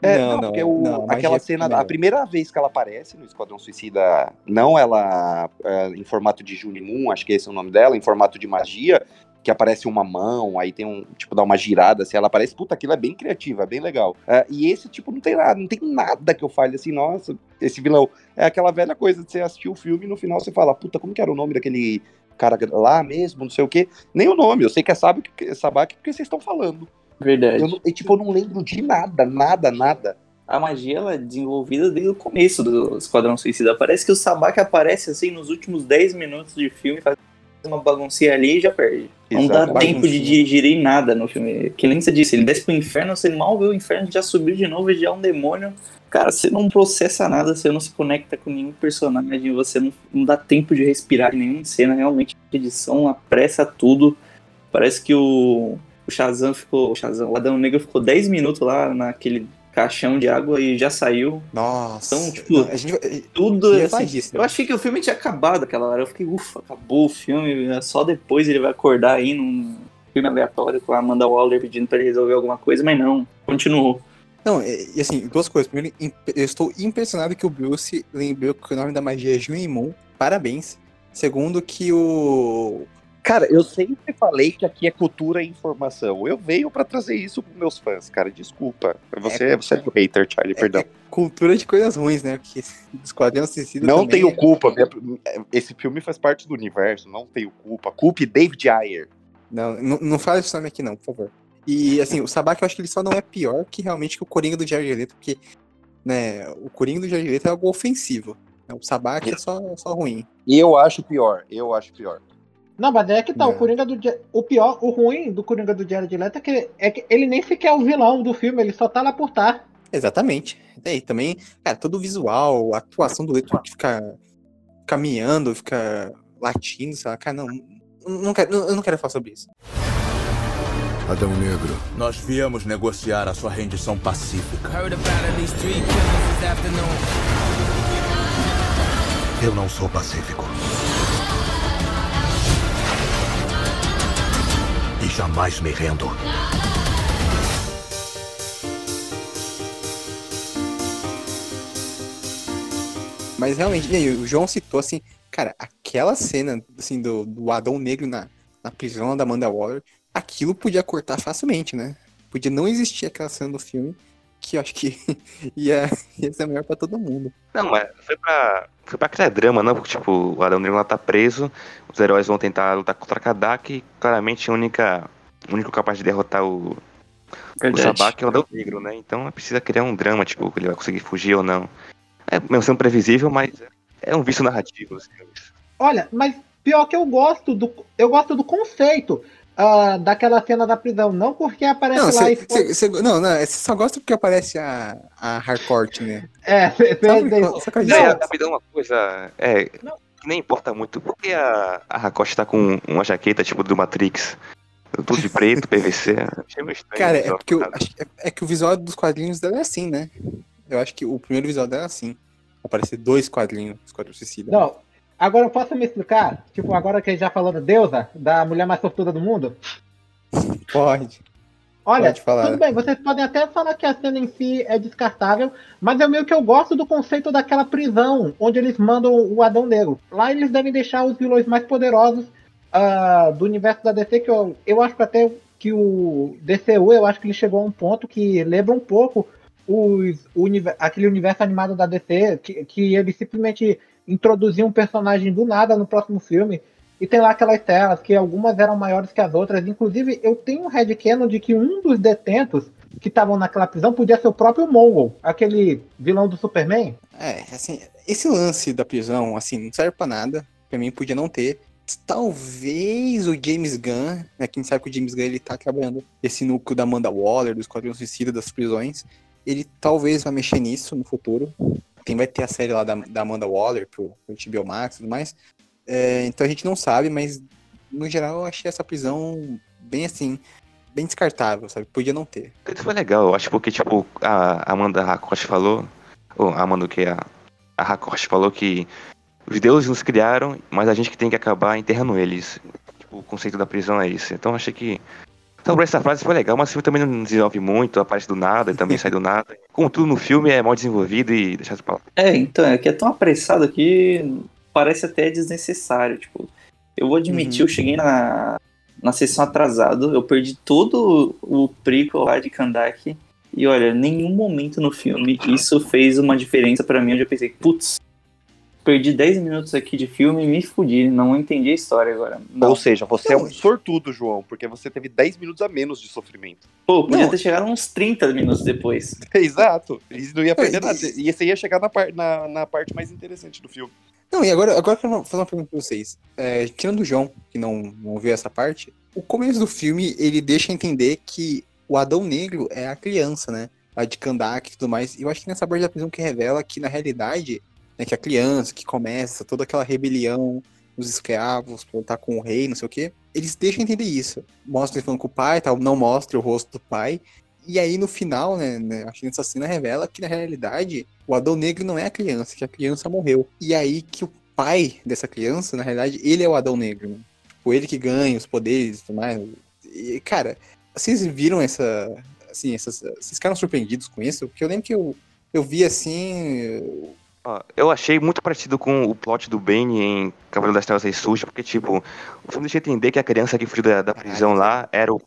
É, Não, não, porque o- não, aquela cena, é a primeira vez que ela aparece no Esquadrão Suicida, não ela é, em formato de Junie Moon, acho que esse é o nome dela, em formato de magia, que aparece uma mão, aí tem um, tipo, dá uma girada, assim, ela aparece, puta, aquilo é bem criativo, é bem legal. É, e esse, tipo, não tem nada, não tem nada que eu fale assim, nossa, esse vilão. É aquela velha coisa de você assistir o filme e no final você fala, puta, como que era o nome daquele cara lá mesmo, não sei o quê. Nem o nome, eu sei que é Sabak, Sabak porque vocês estão falando. Verdade. Eu, e, tipo, eu não lembro de nada, nada, nada. A magia ela é desenvolvida desde o começo do Esquadrão Suicida. Parece que o Sabak aparece assim nos últimos 10 minutos de filme, faz uma baguncinha ali e já perde. Não dá Exato. tempo de Baguncinha. digerir nada no filme. Que nem você disse, ele desce pro inferno, você mal vê o inferno, já subiu de novo e já é um demônio. Cara, você não processa nada, você não se conecta com nenhum personagem, você não, não dá tempo de respirar em nenhuma cena. Realmente, a edição apressa tudo. Parece que o, o Shazam ficou. O Shazam, o Adão Negro ficou 10 minutos lá naquele caixão de água e já saiu. Nossa. Então, tipo, a gente, Tudo ia assim, né? Eu achei que o filme tinha acabado aquela hora. Eu fiquei, ufa, acabou o filme. é Só depois ele vai acordar aí num filme aleatório com a Amanda Waller pedindo pra ele resolver alguma coisa, mas não, continuou. Não, e e assim, duas coisas. Primeiro, im- eu estou impressionado que o Bruce lembrou que o nome da magia é Juimon. Parabéns. Segundo, que o. Cara, eu sempre falei que aqui é cultura e informação. Eu venho pra trazer isso pros meus fãs, cara. Desculpa. Você, você é um hater, Charlie, perdão. é cultura de coisas ruins, né? Porque Esquadrão Suicida não também tenho é- culpa. Esse filme faz parte do universo. Não tenho culpa. Culpe David Ayer. Não, não, não fala esse nome aqui não, por favor. E assim, o Sabak eu acho que ele só não é pior que realmente que o Coringa do Jared Leto, porque né, o Coringa do Jared Leto é algo ofensivo. né? O Sabak é só, só ruim. E eu acho pior. Eu acho pior. Não, mas é que tá, Não. o Coringa do o pior, o ruim do Coringa do Jared Leto é que, é que ele nem sequer é o vilão do filme, ele só tá lá por tá. Exatamente. Daí também, cara, todo o visual, a atuação do Leto que fica caminhando, fica latindo, sei lá, cara, não, não, não quero, não- eu não quero falar sobre isso. Adão Negro, Nós viemos negociar a sua rendição pacífica. Eu não sou pacífico. E jamais me rendo. Mas realmente, e aí, o João citou assim, cara, aquela cena assim, do, do Adão Negro na, na prisão da Amanda Waller, aquilo podia cortar facilmente, né? Podia não existir aquela cena do filme, que eu acho que ia, ia ser melhor pra todo mundo. Não, mas foi pra, foi pra criar drama, não? Porque, tipo, o Adão Negro lá tá preso, os heróis vão tentar lutar contra Kadak, e claramente a única, o único capaz de derrotar o, o Verdade. Sabak é o Adão Negro, né? Então precisa criar um drama, tipo, que ele vai conseguir fugir ou não. É mesmo sendo previsível, mas é um vício narrativo. Assim. Olha, mas pior que eu gosto do eu gosto do conceito ah, daquela cena da prisão, não porque aparece Não, lá cê, e cê- cê- não, não, você só gosta porque aparece a, a Harcourt, né? é, cê- cê- Só por- cê- só por causa Não, disso. é, uma coisa. É, que nem importa muito. Por que a, a Rakosh tá com uma jaqueta tipo do Matrix? Tudo de preto, PVC. Achei meio estranho. Cara, é porque eu, é, é que o visual dos quadrinhos dela é assim, né? Eu acho que o primeiro visual dela é assim. Aparecer dois quadrinhos, os quadrinhos suicida. Não, agora eu posso me explicar? Tipo, agora que já falou da deusa, da mulher mais sortuda do mundo? Pode. Olha, Pode falar. tudo bem, vocês podem até falar que a cena em si é descartável, mas é meio que eu gosto do conceito daquela prisão, onde eles mandam o Adão Negro. Lá eles devem deixar os vilões mais poderosos ah, do universo da DC, que eu, eu acho que até que o DCU, eu acho que ele chegou a um ponto que lembra um pouco os, univer- aquele universo animado da DC, que, que ele simplesmente introduzia um personagem do nada no próximo filme. E tem lá aquelas telas que algumas eram maiores que as outras. Inclusive, eu tenho um headcanon de que um dos detentos que estavam naquela prisão podia ser o próprio Mongol, aquele vilão do Superman. É, assim, esse lance da prisão, assim, não serve pra nada. Pra mim, podia não ter. Talvez o James Gunn, né? Quem sabe que o James Gunn ele tá trabalhando esse núcleo da Amanda Waller, dos quadrinhos suicida, das prisões. Ele talvez vai mexer nisso no futuro. Tem, vai ter a série lá da, da Amanda Waller pro, pro HBO Max e tudo mais. É, então a gente não sabe, mas no geral eu achei essa prisão bem assim. bem descartável, sabe? Podia não ter. Isso foi legal, eu acho, porque, tipo, a Amanda Racoste falou, ou a Amanda que? A, a Racoste falou que os deuses nos criaram, mas a gente que tem que acabar enterrando eles. Tipo, o conceito da prisão é isso. Então eu achei que. Sobre essa frase foi legal, mas o filme também não desenvolve muito, aparece do nada também sai do nada. Como tudo no filme é mal desenvolvido e deixado pra lá. É, então, é que é tão apressado que parece até desnecessário. Tipo, eu vou admitir, Uhum. eu cheguei na, na sessão atrasado, eu perdi todo o prequel lá de Kandak. E olha, nenhum momento no filme isso fez uma diferença pra mim, onde eu pensei, putz, perdi 10 minutos aqui de filme e me fudi, não entendi a história agora. Não. Ou seja, você é Não. um sortudo, João, porque você teve 10 minutos a menos de sofrimento. Pô, podia Não. ter chegado uns 30 minutos depois. Exato. Eles não ia perder e- nada. E você ia chegar na, par- na, na parte mais interessante do filme. Não, e agora, agora eu quero fazer uma pergunta pra vocês. É, tirando o João, que não, não viu essa parte, o começo do filme, ele deixa entender que o Adão Negro é a criança, né? A de Kandak e tudo mais. E eu acho que nessa parte da prisão que revela que, na realidade, né, que a criança que começa toda aquela rebelião dos escravos por estar com o rei, não sei o quê, eles deixam entender isso. Mostra ele falando com o pai, tal, não mostra o rosto do pai. E aí, no final, né, né, que nessa cena revela que, na realidade, o Adão Negro não é a criança, que a criança morreu. E aí que o pai dessa criança, na realidade, ele é o Adão Negro, né? Tipo, ele que ganha os poderes e tudo mais. E, cara, vocês viram essa. Assim, essas, vocês ficaram surpreendidos com isso? Porque eu lembro que eu, eu vi assim. Eu achei muito parecido com o plot do Bane em Cavaleiro das Trevas Ressurge, porque, tipo, o filme deixa entender que a criança que fugiu da, da prisão lá era o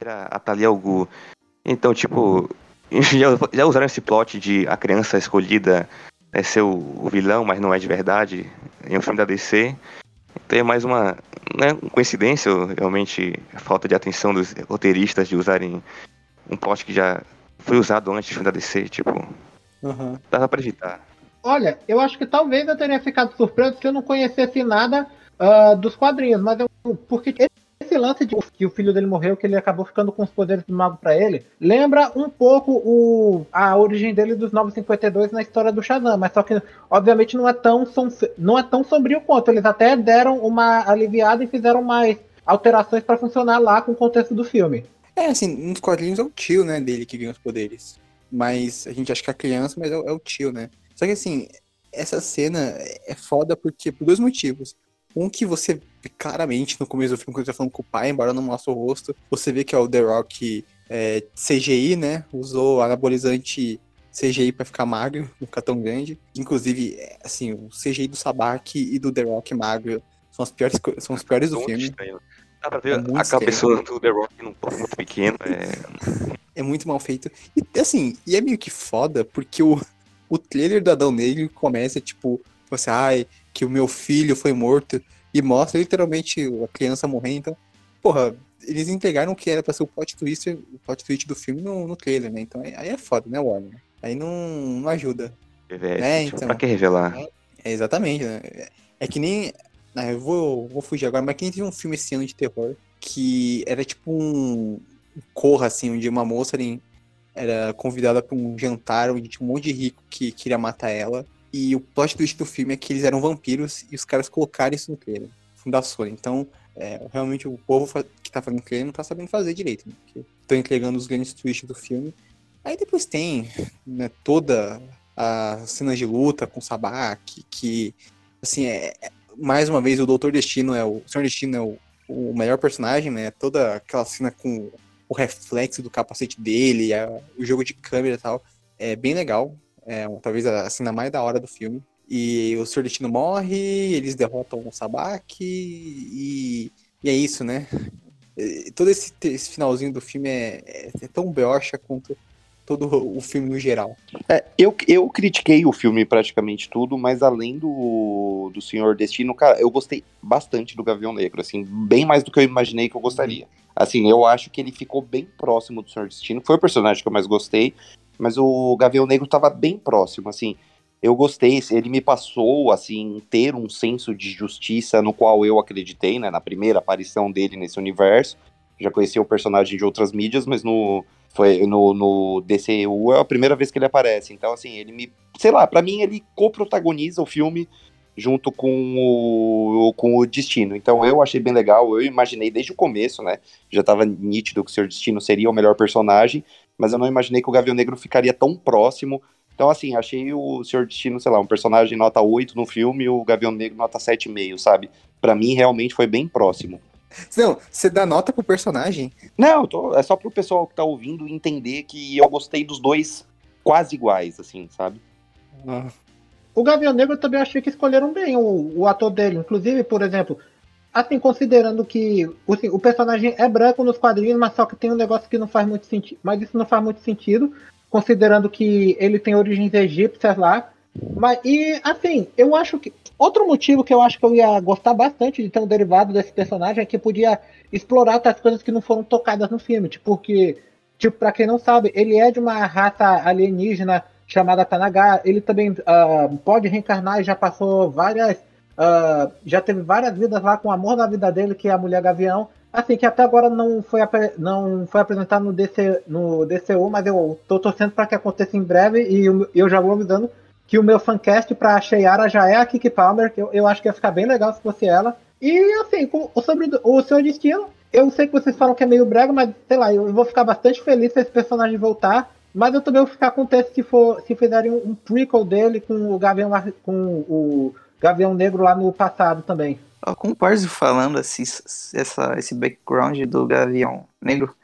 era a Talia al Ghul. Então, tipo, já, já usaram esse plot de a criança escolhida é ser o, o vilão, mas não é de verdade, em um filme da DC. Então é mais uma, né, coincidência, realmente falta de atenção dos roteiristas de usarem um plot que já foi usado antes do filme da DC, tipo, Aham. dá pra acreditar. Olha, eu acho que talvez eu teria ficado surpreso se eu não conhecesse nada ah, dos quadrinhos, mas eu, porque esse lance de que o filho dele morreu, que ele acabou ficando com os poderes do mago pra ele, lembra um pouco o, a origem dele dos 952 na história do Shazam, mas só que obviamente não é tão som- não é tão sombrio quanto. Eles até deram uma aliviada e fizeram mais alterações pra funcionar lá com o contexto do filme. É, assim, nos quadrinhos é o tio, né, dele que ganha os poderes. Mas a gente acha que é a criança, mas é, é o tio, né? Só que assim, essa cena é foda porque por dois motivos. Um que você claramente no começo do filme, quando ele tá falando com o pai, embora não mostre o rosto, você vê que é o The Rock é, CGI, né? Usou anabolizante CGI pra ficar magro, não ficar tão grande. Inclusive, é, assim, o CGI do Sabak e do The Rock magro são as piores, são os piores do filme. estranho. Dá pra É ver muito a cabeça do The Rock num corpo muito pequeno. É... é muito mal feito. E assim, e é meio que foda, porque o, o trailer do Adão Negro começa, tipo, você, ai, que o meu filho foi morto, e mostra literalmente a criança morrendo. Então, porra, eles entregaram o que era pra ser o plot twist, o plot twist do filme no, no trailer, né? Então aí é foda, né, Warner? Aí não, não ajuda. É, tipo, então. Pra que revelar? É exatamente, né? É- É que nem. Ah, eu vou, vou fugir agora, mas que nem teve um filme esse ano de terror que era tipo um um corra, assim, onde uma moça era, convidada pra um jantar onde tinha um monte de rico que queria matar ela. E o plot twist do filme é que eles eram vampiros e os caras colocaram isso no trailer. Fundação. Então, é, realmente o povo que tá fazendo trailer não tá sabendo fazer direito, né? Porque estão entregando os grandes twists do filme. Aí depois tem né, toda a cena de luta com o Sabak, que, assim, é, é- mais uma vez o Doutor Destino é o, o Senhor Destino é o, o melhor personagem, né? Toda aquela cena com o reflexo do capacete dele, a- o jogo de câmera e tal, é bem legal. É talvez a cena mais da hora do filme. E o Senhor Destino morre, eles derrotam o Sabak e, e é isso, né? E todo esse, esse finalzinho do filme é, é, é tão broxa quanto todo o filme no geral. É, eu, eu critiquei o filme praticamente tudo, mas além do, do Senhor Destino, cara, eu gostei bastante do Gavião Negro, assim, bem mais do que eu imaginei que eu gostaria. Assim, eu acho que ele ficou bem próximo do Senhor Destino, foi o personagem que eu mais gostei, mas o Gavião Negro tava bem próximo, assim, eu gostei, ele me passou, assim, ter um senso de justiça no qual eu acreditei, né, na primeira aparição dele nesse universo, já conhecia o personagem de outras mídias, mas no, foi no, no DCU é a primeira vez que ele aparece. Então, assim, ele me. Sei lá, pra mim ele co-protagoniza o filme junto com o, com o Destino. Então eu achei bem legal, eu imaginei desde o começo, né? Já tava nítido que o Senhor Destino seria o melhor personagem, mas eu não imaginei que o Gavião Negro ficaria tão próximo. Então, assim, achei o Senhor Destino, sei lá, um personagem nota 8 no filme e o Gavião Negro nota 7,5, sabe? Pra mim, realmente foi bem próximo. Não, você dá nota pro personagem? Não, tô- é só pro pessoal que tá ouvindo entender que eu gostei dos dois quase iguais, assim, sabe? Ah, O Gavião Negro eu também achei que escolheram bem o, o ator dele. Inclusive, por exemplo, assim, considerando que o, assim, o personagem é branco nos quadrinhos, mas só que tem um negócio que não faz muito sentido. Mas isso não faz muito sentido, considerando que ele tem origens egípcias lá. Mas, e assim, eu acho que. Outro motivo que eu acho que eu ia gostar bastante de ter um derivado desse personagem é que podia explorar outras coisas que não foram tocadas no filme. Tipo, porque, tipo, pra quem não sabe, ele é de uma raça alienígena chamada Tanagar. Ele também ah, pode reencarnar e já passou várias. ah, já teve várias vidas lá com o amor da vida dele, que é a Mulher Gavião. Assim, que até agora não foi, não foi apresentado no, DC, no DCU, mas eu tô torcendo para que aconteça em breve e eu já vou avisando que o meu fancast pra Sheyara já é a Kiki Palmer, que eu, eu acho que ia ficar bem legal se fosse ela. E assim, com, sobre o seu destino, eu sei que vocês falam que é meio brega, mas sei lá, eu vou ficar bastante feliz se esse personagem voltar. Mas eu também vou ficar contente se for se fizerem um, prequel dele com o Gavião com o Gavião Negro lá no passado também. Com o Parzo falando assim, essa, esse background do Gavião Negro,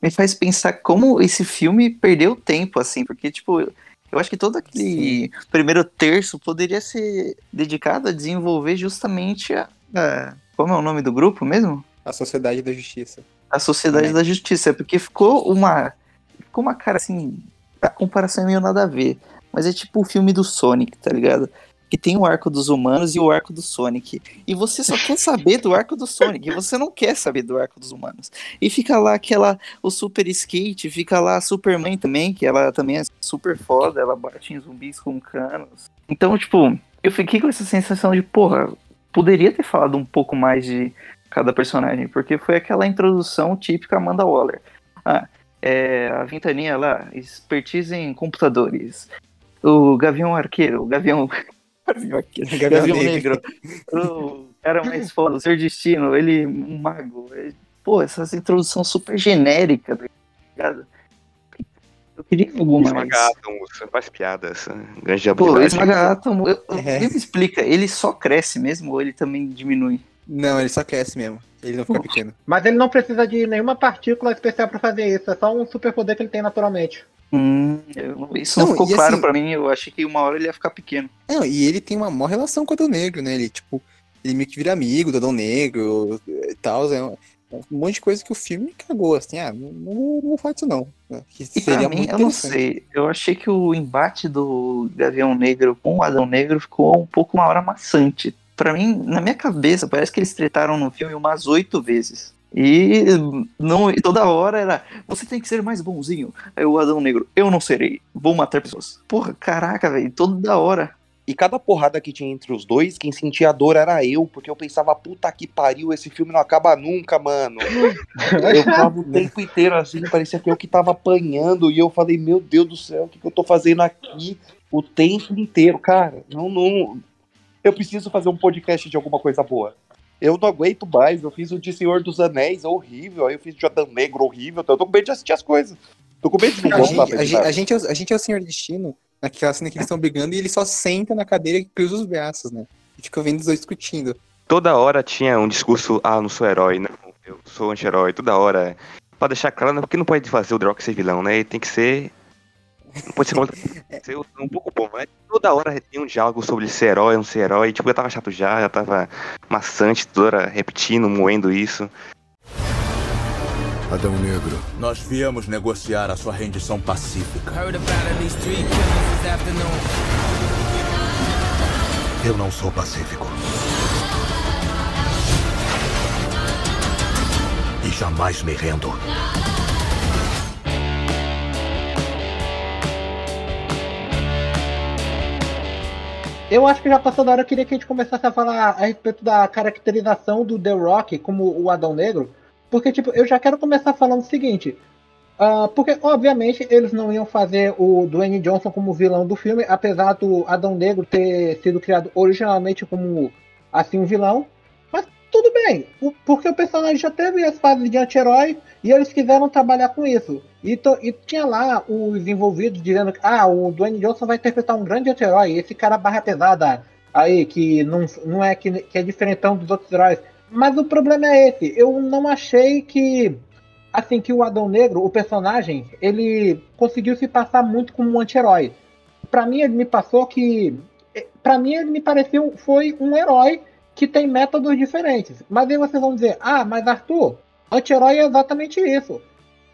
me faz pensar como esse filme perdeu tempo, assim, porque, tipo, eu acho que todo aquele primeiro terço poderia ser dedicado a desenvolver justamente a. a- como é o nome do grupo mesmo? a Sociedade da Justiça. A Sociedade É. da Justiça, porque ficou uma. Ficou uma cara assim. A comparação é meio nada a ver. Mas é tipo o filme do Sonic, tá ligado? Que tem o arco dos humanos e o arco do Sonic. E você só quer saber do arco do Sonic. Você não quer saber do arco dos humanos. E fica lá aquela. O Super Skate, fica lá a Superman também, que ela também é super foda, ela bate em zumbis com canos. Então, tipo, eu fiquei com essa sensação de, porra, poderia ter falado um pouco mais de cada personagem, porque foi aquela introdução típica Amanda Waller. Ah, é, a Ventaninha lá, expertise em computadores. O Gavião Arqueiro, o Gavião. Gavião Negro. O cara mais foda, o Ser Destino, ele um mago. É, Pô, essas introduções super genéricas, tá ligado? Eu queria alguma mais. Esmaga faz piadas. Grande Pô, esmaga átomo, eu- É. me explica, ele só cresce mesmo ou ele também diminui? Não, ele só cresce mesmo. Ele não fica pequeno. Mas ele não precisa de nenhuma partícula especial pra fazer isso, é só um superpoder que ele tem naturalmente. Hum, isso não, Não, ficou claro assim- pra mim. Eu achei que uma hora ele ia ficar pequeno. Não, e ele tem uma maior relação com o Adão Negro, né? Ele, tipo, ele meio que vira amigo do Adão Negro e tal. É um, é um monte de coisa que o filme cagou, assim. Ah, não, não, falar isso não. né? Que seria mim, eu não sei. Eu achei que o embate do Gavião Negro com o Adão Negro ficou um pouco uma hora maçante. Pra mim, na minha cabeça, parece que eles tretaram no filme umas oito vezes. E não, e toda hora era, você tem que ser mais bonzinho. Aí o Adão Negro, eu não serei, vou matar pessoas. Porra, caraca, velho, toda hora. E cada porrada que tinha entre os dois, quem sentia a dor era eu, porque eu pensava, puta que pariu, esse filme não acaba nunca, mano. Eu tava o tempo inteiro assim, parecia que eu que tava apanhando, e eu falei, meu Deus do céu, o que, que eu tô fazendo aqui o tempo inteiro? Cara, não, não. Eu preciso fazer um podcast de alguma coisa boa. Eu não aguento mais, eu fiz o de Senhor dos Anéis, horrível, aí eu fiz de Adão Negro, horrível, então eu tô com medo de assistir as coisas. Tô com medo de não A voltar gente, pra a, gente, a, gente é, o- a gente é o Senhor Destino, naquela cena que eles estão brigando, e ele só senta na cadeira e cruza os braços, né? E fica vendo os dois discutindo. Toda hora tinha um discurso, ah, não sou herói, não, eu sou anti-herói, toda hora. Pra deixar claro, né, porque não pode fazer o The Rock ser vilão, né? Ele tem que ser. Não pode ser, contra- ser um pouco bom, mas toda hora tinha um diálogo sobre ser herói, não ser herói. Tipo, já tava chato já, já tava maçante, toda hora repetindo, moendo isso. Adão Negro. Nós viemos negociar a sua rendição pacífica. Eu não sou pacífico. E jamais me rendo. Eu acho que já passou da hora, eu queria que a gente começasse a falar a respeito da caracterização do The Rock como o Adão Negro, porque, tipo, eu já quero começar falando o seguinte, Ah, porque, obviamente, eles não iam fazer o Dwayne Johnson como vilão do filme, apesar do Adão Negro ter sido criado originalmente como assim um vilão. Tudo bem, porque o personagem já teve as fases de anti-herói e eles quiseram trabalhar com isso. E, to- e tinha lá os envolvidos dizendo que ah, o Dwayne Johnson vai interpretar um grande anti-herói, esse cara barra pesada aí, que não, não é que, que é diferentão dos outros heróis. Mas o problema é esse, eu não achei que assim que o Adão Negro, o personagem, ele conseguiu se passar muito como um anti-herói. Pra mim ele me passou que Pra mim ele me pareceu foi um herói que tem métodos diferentes. Mas aí vocês vão dizer: "Ah, mas Arthur, anti-herói é exatamente isso".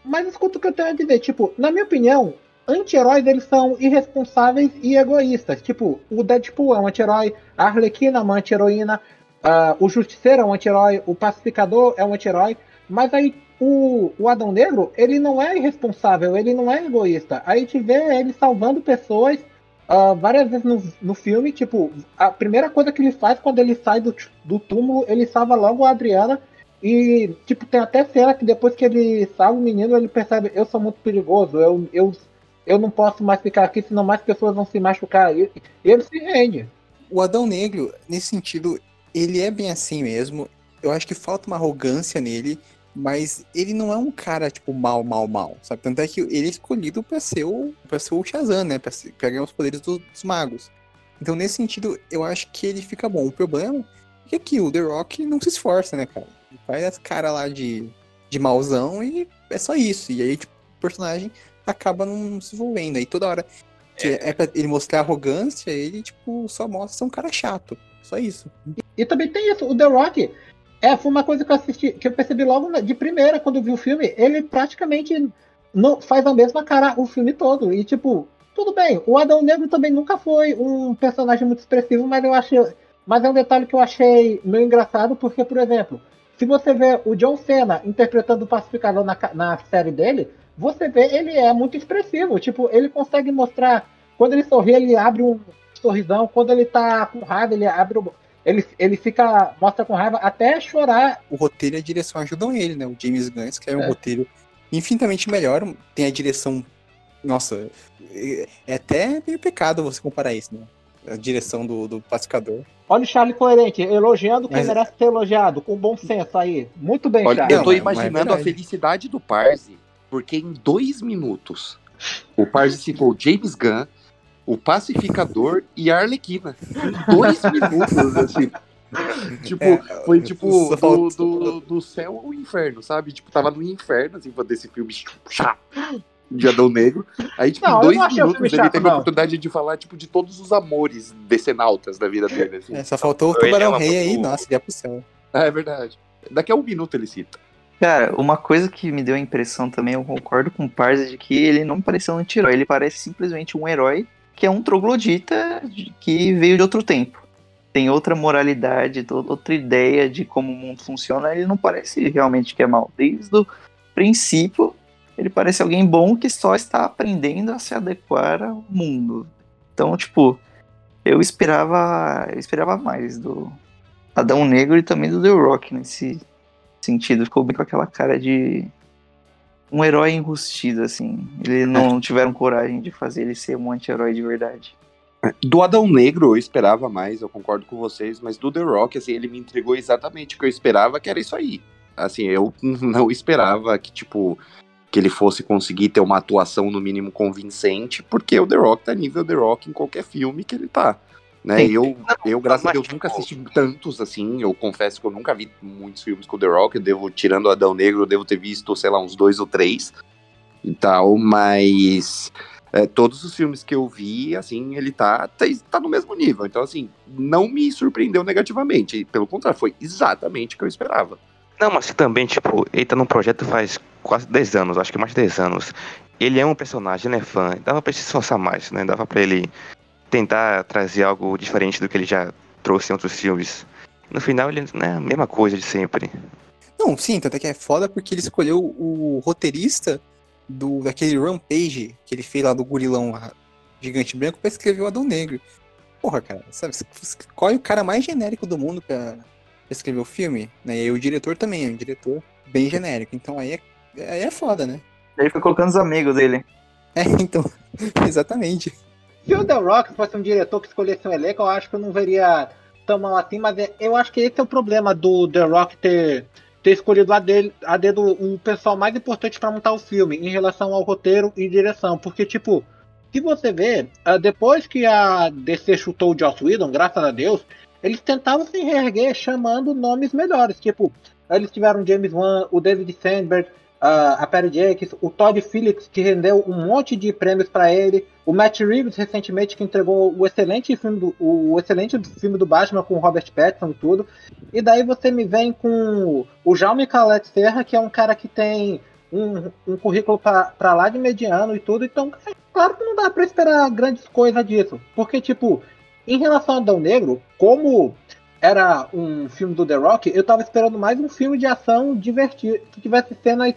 Mas escuta o que eu tenho a dizer, tipo, na minha opinião, anti-heróis eles são irresponsáveis e egoístas. Tipo, o Deadpool é um anti-herói, a Arlequina é uma anti-heroína, ah, o Justiceiro é um anti-herói, o Pacificador é um anti-herói, mas aí o, o Adão Negro, ele não é irresponsável, ele não é egoísta. Aí gente vê ele salvando pessoas ah, várias vezes no, no filme, tipo, a primeira coisa que ele faz quando ele sai do, do túmulo, ele salva logo a Adriana. E, tipo, tem até cena que depois que ele salva o menino, ele percebe, eu sou muito perigoso, eu, eu, eu não posso mais ficar aqui, senão mais pessoas vão se machucar. E, e ele se rende. O Adão Negro, nesse sentido, ele é bem assim mesmo. Eu acho que falta uma arrogância nele, mas ele não é um cara, tipo, mal, mal, mal, sabe? Tanto é que ele é escolhido pra ser o, pra ser o Shazam, né? Pra, ser, pra ganhar os poderes do- dos magos. Então, nesse sentido, eu acho que ele fica bom. O problema é que aqui, o The Rock não se esforça, né, cara? Ele faz as cara lá de, de mauzão e é só isso. E aí, tipo, o personagem acaba não se envolvendo. Aí toda hora que é, pra ele mostrar arrogância, ele, tipo, só mostra ser um cara chato. Só isso. E também tem isso, o The Rock. É, foi uma coisa que eu assisti, que eu percebi logo de primeira quando eu vi o filme. Ele praticamente não faz a mesma cara o filme todo. E tipo, tudo bem. O Adão Negro também nunca foi um personagem muito expressivo, mas eu achei. Mas é um detalhe que eu achei meio engraçado, porque, por exemplo, se você vê o John Cena interpretando o pacificador na, na série dele, você vê ele é muito expressivo. Tipo, ele consegue mostrar. Quando ele sorri, ele abre um sorrisão. Quando ele tá com raiva, ele abre o. Ele, ele fica. mostra com raiva até chorar. O roteiro e a direção ajudam ele, né? O James Gunn escreve É. um roteiro infinitamente melhor. Tem a direção. Nossa, é é até meio pecado você comparar isso, né? A direção do, do pacificador. Olha o Charlie coerente, elogiando quem Mas- merece ser elogiado, com bom senso aí. Muito bem, Olha, Charlie. eu tô é imaginando a felicidade do Parse, porque em dois minutos o Parse citou James Gunn, o Pacificador e a Arlequina. Em dois minutos, assim. Tipo, É, foi tipo do, do, do céu ao inferno, sabe? Tipo, tava no inferno, assim, desse filme chato de Adão Negro. Aí, tipo, Não, dois minutos ele teve a oportunidade de falar, tipo, de todos os amores decenautas da vida dele, assim. É, só faltou o é Tubarão Rei aí, nossa, já pro céu. Ah, é verdade. Daqui a um minuto ele cita. Cara, uma coisa que me deu a impressão também, eu concordo com o Parza, de que ele não parece um anti-herói, ele parece simplesmente um herói que é um troglodita que veio de outro tempo. Tem outra moralidade, outra ideia de como o mundo funciona, ele não parece realmente que é mal. Desde o princípio, ele parece alguém bom que só está aprendendo a se adequar ao mundo. Então, tipo, eu esperava, eu esperava mais do Adão Negro e também do The Rock nesse sentido. Ficou bem com aquela cara de um herói enrustido, assim. Eles não tiveram coragem de fazer ele ser um anti-herói de verdade. Do Adão Negro eu esperava mais, eu concordo com vocês, mas do The Rock, assim, ele me entregou exatamente o que eu esperava, que era isso aí. Assim, eu não esperava que, tipo, que ele fosse conseguir ter uma atuação no mínimo convincente, porque o The Rock tá nível The Rock em qualquer filme que ele tá. Né? Sim. Eu, eu, graças a Deus, tipo, nunca assisti tantos, assim, eu confesso que eu nunca vi muitos filmes com o The Rock, eu devo, tirando o Adão Negro, eu devo ter visto, sei lá, uns dois ou três e tal, mas é, todos os filmes que eu vi, assim, ele tá, tá, tá no mesmo nível. Então, assim, não me surpreendeu negativamente. Pelo contrário, foi exatamente o que eu esperava. Não, mas também, tipo, ele tá num projeto faz quase 10 anos, acho que mais de 10 anos. Ele é um personagem, ele é fã. Dava pra ele se esforçar mais, né? Dava pra ele tentar trazer algo diferente do que ele já trouxe em outros filmes. No final, ele é a mesma coisa de sempre. Não, sim, tanto é que é foda porque ele escolheu o roteirista do, daquele Rampage que ele fez lá do gorilão lá, gigante branco pra escrever o Adão Negro. Porra, cara, sabe? Qual é o cara mais genérico do mundo pra escrever o filme? Né? E aí o diretor também, é um diretor bem genérico. Então aí é, aí é foda, né? Ele foi colocando os amigos dele. É, então, exatamente. Se o The Rock fosse um diretor que escolhesse um elenco, eu acho que eu não veria tão mal assim, mas é- eu acho que esse é o problema do The Rock ter, ter escolhido a, dele, a dedo o pessoal mais importante pra montar o filme em relação ao roteiro e direção. Porque, tipo, se você vê, ah, depois que a DC chutou o Joss Whedon, graças a Deus, eles tentavam se reerguer chamando nomes melhores. Tipo, eles tiveram James Wan, o David Sandberg, a Perry Jenkins, o Todd Phillips, que rendeu um monte de prêmios para ele, o Matt Reeves, recentemente, que entregou o excelente filme do, o excelente filme do Batman com o Robert Pattinson e tudo. E daí você me vem com o Jaume Calette Serra, que é um cara que tem um, um currículo para lá de mediano e tudo. Então, é claro que não dá para esperar grandes coisas disso. Porque, tipo, em relação a Adão Negro, como era um filme do The Rock, eu tava esperando mais um filme de ação divertido, que tivesse cenas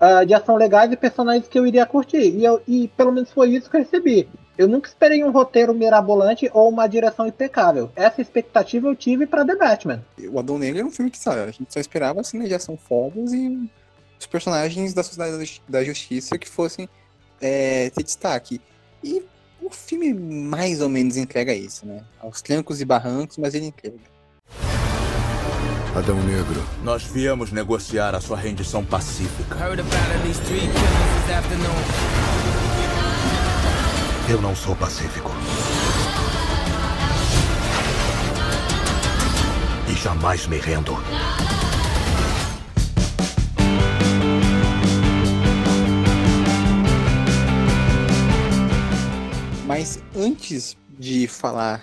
ah, de ação legais e personagens que eu iria curtir. E, eu- e pelo menos foi isso que eu recebi. Eu nunca esperei um roteiro mirabolante ou uma direção impecável. Essa expectativa eu tive pra The Batman. O Adão Negro é um filme que, sabe, a gente só esperava cenas de ação fodas e os personagens da Sociedade da Justiça que fossem é, ter destaque. E o filme mais ou menos entrega isso, né? Aos trancos e barrancos, mas ele entrega. Adão Negro. Nós viemos negociar a sua rendição pacífica. Eu não sou pacífico. E jamais me rendo. Mas antes de falar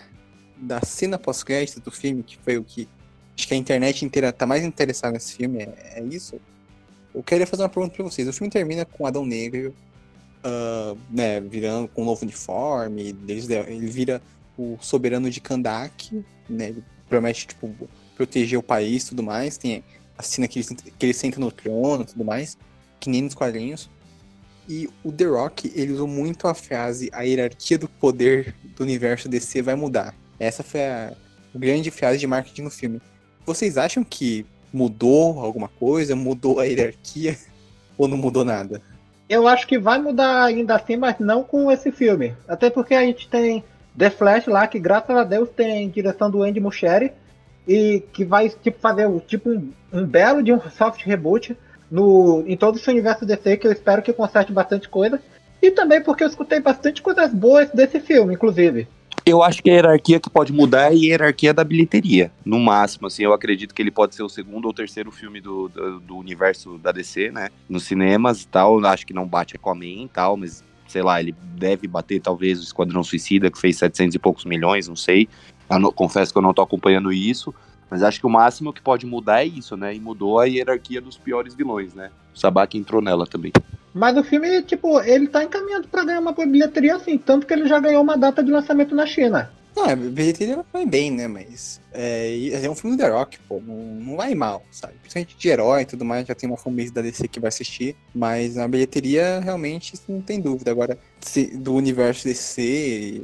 da cena pós-crédito do filme, que foi o que acho que a internet inteira tá mais interessada nesse filme, é, é isso. Eu queria fazer uma pergunta pra vocês. O filme termina com Adão Negro, ah, né, virando com um novo uniforme, eles- ele vira o soberano de Kandak, né, ele promete, tipo, proteger o país e tudo mais, tem a cena que ele, que ele senta no trono e tudo mais, que nem nos quadrinhos. E o The Rock, ele usou muito a frase a hierarquia do poder do universo DC vai mudar. Essa foi a grande frase de marketing no filme. Vocês acham que mudou alguma coisa? Mudou a hierarquia? Ou não mudou nada? Eu acho que vai mudar ainda assim, mas não com esse filme. Até porque a gente tem The Flash lá, que graças a Deus tem direção do Andy Muschietti, e que vai tipo, fazer tipo um, um belo de um soft reboot no, em todo esse universo DC, que eu espero que conserte bastante coisa. E também porque eu escutei bastante coisas boas desse filme, inclusive. Eu acho que a hierarquia que pode mudar é a hierarquia da bilheteria. No máximo, assim, eu acredito que ele pode ser o segundo ou terceiro filme do, do, do universo da DC, né? Nos cinemas e tal. Eu Acho que não bate Aquaman e tal, mas sei lá, ele deve bater talvez o Esquadrão Suicida, que fez 700 e poucos milhões, não sei. Não- confesso que eu não tô acompanhando isso. Mas acho que o máximo que pode mudar é isso, né? E mudou a hierarquia dos piores vilões, né? O Sabaki entrou nela também. Mas o filme, tipo, ele tá encaminhando pra ganhar uma bilheteria assim, tanto que ele já ganhou uma data de lançamento na China. Não, a bilheteria vai bem, né? Mas é, é um filme do The Rock, pô. Não, não vai mal, sabe? Principalmente de herói e tudo mais, já tem uma fanbase da DC que vai assistir. Mas a bilheteria, realmente, não tem dúvida. Agora, se- do universo DC,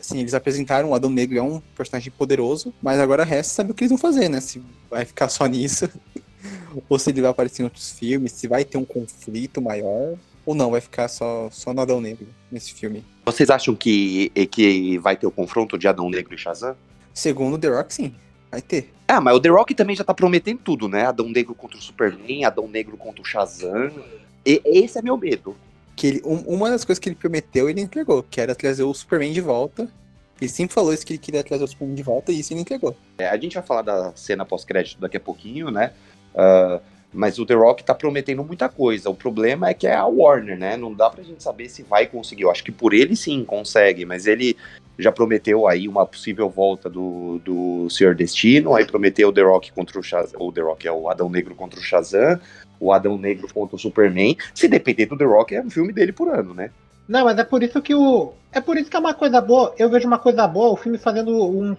assim, eles apresentaram o Adão Negro é um personagem poderoso, mas agora resta saber o que eles vão fazer, né? Se vai ficar só nisso, ou se ele vai aparecer em outros filmes, se vai ter um conflito maior, ou não, vai ficar só, só no Adão Negro nesse filme. Vocês acham que, que vai ter o confronto de Adão Negro e Shazam? Segundo The Rock, sim, vai ter. Ah, mas o The Rock também já tá prometendo tudo, né? Adão Negro contra o Superman, Adão Negro contra o Shazam. E, esse é meu medo. que ele, um- uma das coisas que ele prometeu, ele entregou, que era trazer o Superman de volta. Ele sempre falou isso que ele queria trazer o Superman de volta e isso ele entregou. É, a gente vai falar da cena pós-crédito daqui a pouquinho, né? Ah, mas o The Rock tá prometendo muita coisa. O problema é que é a Warner, né? Não dá pra gente saber se vai conseguir. Eu acho que por ele sim consegue, mas ele já prometeu aí uma possível volta do, do Senhor Destino, aí prometeu o The Rock contra o Shazam, o The Rock é o Adão Negro contra o Shazam, o Adão Negro contra o Superman. Se depender do The Rock, é um filme dele por ano, né? Não, mas é por isso que o. É por isso que é uma coisa boa. Eu vejo uma coisa boa, o filme fazendo um.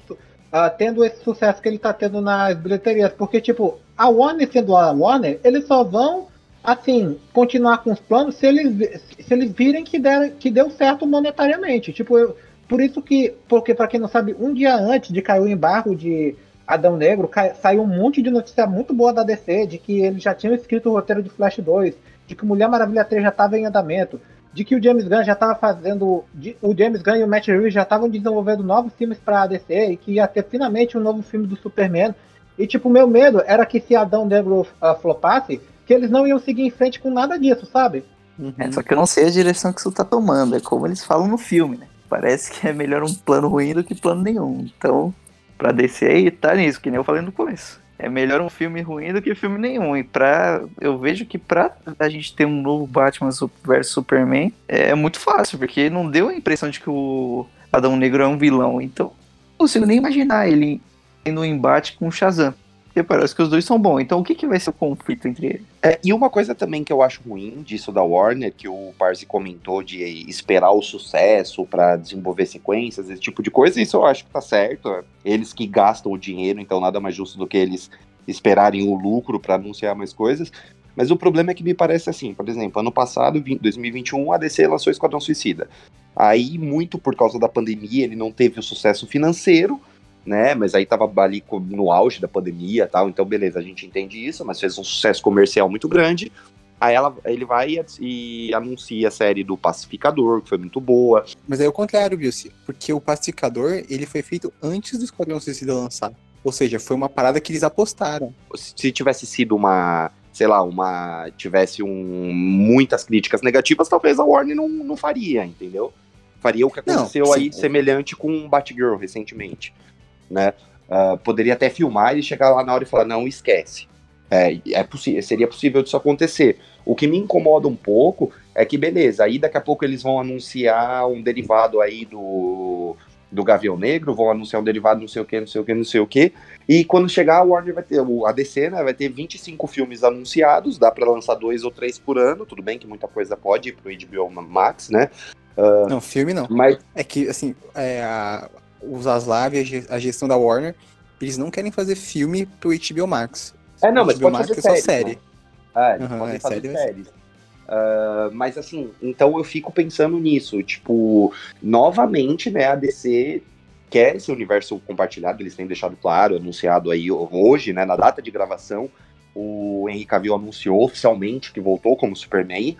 Ah, tendo esse sucesso que ele tá tendo nas bilheterias. Porque, tipo, a Warner sendo a Warner, eles só vão, assim, continuar com os planos se eles, se eles virem que, der, que deu certo monetariamente. Tipo, eu, por isso que. Porque, pra quem não sabe, um dia antes de cair o embargo de Adão Negro, cai- saiu um monte de notícia muito boa da DC, de que eles já tinham escrito o roteiro de Flash 2, de que Mulher Maravilha 3 já estava em andamento, de que o James Gunn já estava fazendo. de- o James Gunn e o Matt Reeves já estavam desenvolvendo novos filmes para DC e que ia ter finalmente um novo filme do Superman. E, tipo, meu medo era que se Adão Negro ah, flopasse, que eles não iam seguir em frente com nada disso, sabe? Uhum. É, só que eu não sei a direção que isso tá tomando, é como eles falam no filme, né? Parece que é melhor um plano ruim do que plano nenhum. Então, pra descer aí, tá nisso, que nem eu falei no começo. É melhor um filme ruim do que filme nenhum. E pra. Eu vejo que pra a gente ter um novo Batman vs Superman é muito fácil, porque não deu a impressão de que o Adão Negro é um vilão. Então, não consigo nem imaginar ele tendo um embate com o Shazam. Porque parece que os dois são bons. Então, o que, que vai ser o conflito entre eles? É, e uma coisa também que eu acho ruim disso da Warner, que o Parzi comentou de esperar o sucesso pra desenvolver sequências, esse tipo de coisa, isso eu acho que tá certo. Eles que gastam o dinheiro, então nada mais justo do que eles esperarem o lucro pra anunciar mais coisas. Mas o problema é que me parece assim, por exemplo, ano passado, 20 2021, a DC lançou Esquadrão Suicida. Aí, muito por causa da pandemia, ele não teve o sucesso financeiro, né? Mas aí tava ali no auge da pandemia e tal, então beleza, a gente entende isso, mas fez um sucesso comercial muito grande. Aí ela, ele vai e, e anuncia a série do Pacificador, que foi muito boa. Mas é o contrário, Vilce. Porque o Pacificador, ele foi feito antes do Esquadrão Suicida lançar. Ou seja, foi uma parada que eles apostaram. Se tivesse sido uma, sei lá, uma. tivesse um, muitas críticas negativas, talvez a Warner não, não faria, entendeu? Faria o que Não, aconteceu sim. aí, semelhante com Batgirl recentemente, né? Ah, poderia até filmar e chegar lá na hora e falar, não, esquece. É, é possi seria possível disso acontecer. O que me incomoda um pouco é que, beleza, aí daqui a pouco eles vão anunciar um derivado aí do, do Gavião Negro, vão anunciar um derivado não sei o que, não sei o que, não sei o que. E quando chegar, a Warner vai ter, a DC, né, vai ter 25 filmes anunciados, dá pra lançar dois ou três por ano, tudo bem que muita coisa pode ir pro HBO Max, né? Não, filme não. Mas É que, assim, é, a, os Zaslav e a ge- a gestão da Warner, eles não querem fazer filme pro HBO Max. É, não, O mas HBO pode Max fazer é só séries, série. né? Ah, eles Aham, podem é, fazer série séries. Ah, mas assim, então eu fico pensando nisso, tipo, novamente, né, a DC quer esse universo compartilhado, eles têm deixado claro, anunciado aí hoje, né, na data de gravação, o Henry Cavill anunciou oficialmente que voltou como Superman,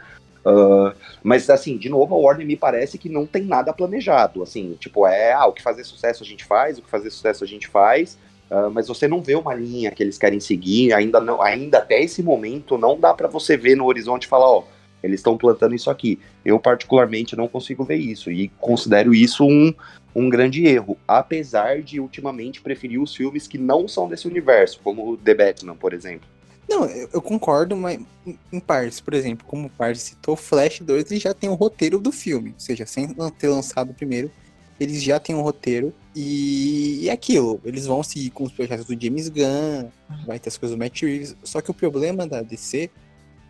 ah, mas assim, de novo, a Warner me parece que não tem nada planejado, assim, tipo, é, ah, o que fazer sucesso a gente faz, o que fazer sucesso a gente faz, ah, mas você não vê uma linha que eles querem seguir, ainda não, ainda até esse momento não dá pra você ver no horizonte e falar, ó, eles estão plantando isso aqui. Eu particularmente não consigo ver isso e considero isso um, um grande erro, apesar de ultimamente preferir os filmes que não são desse universo, como The Batman, por exemplo. Não, eu, eu concordo, mas em- partes, por exemplo, como o Partes citou, Flash 2 ele já tem o roteiro do filme. Ou seja, sem ter lançado primeiro, eles já têm um roteiro. E, é aquilo, eles vão seguir com os projetos do James Gunn, vai ter as coisas do Matt Reeves. Só que o problema da DC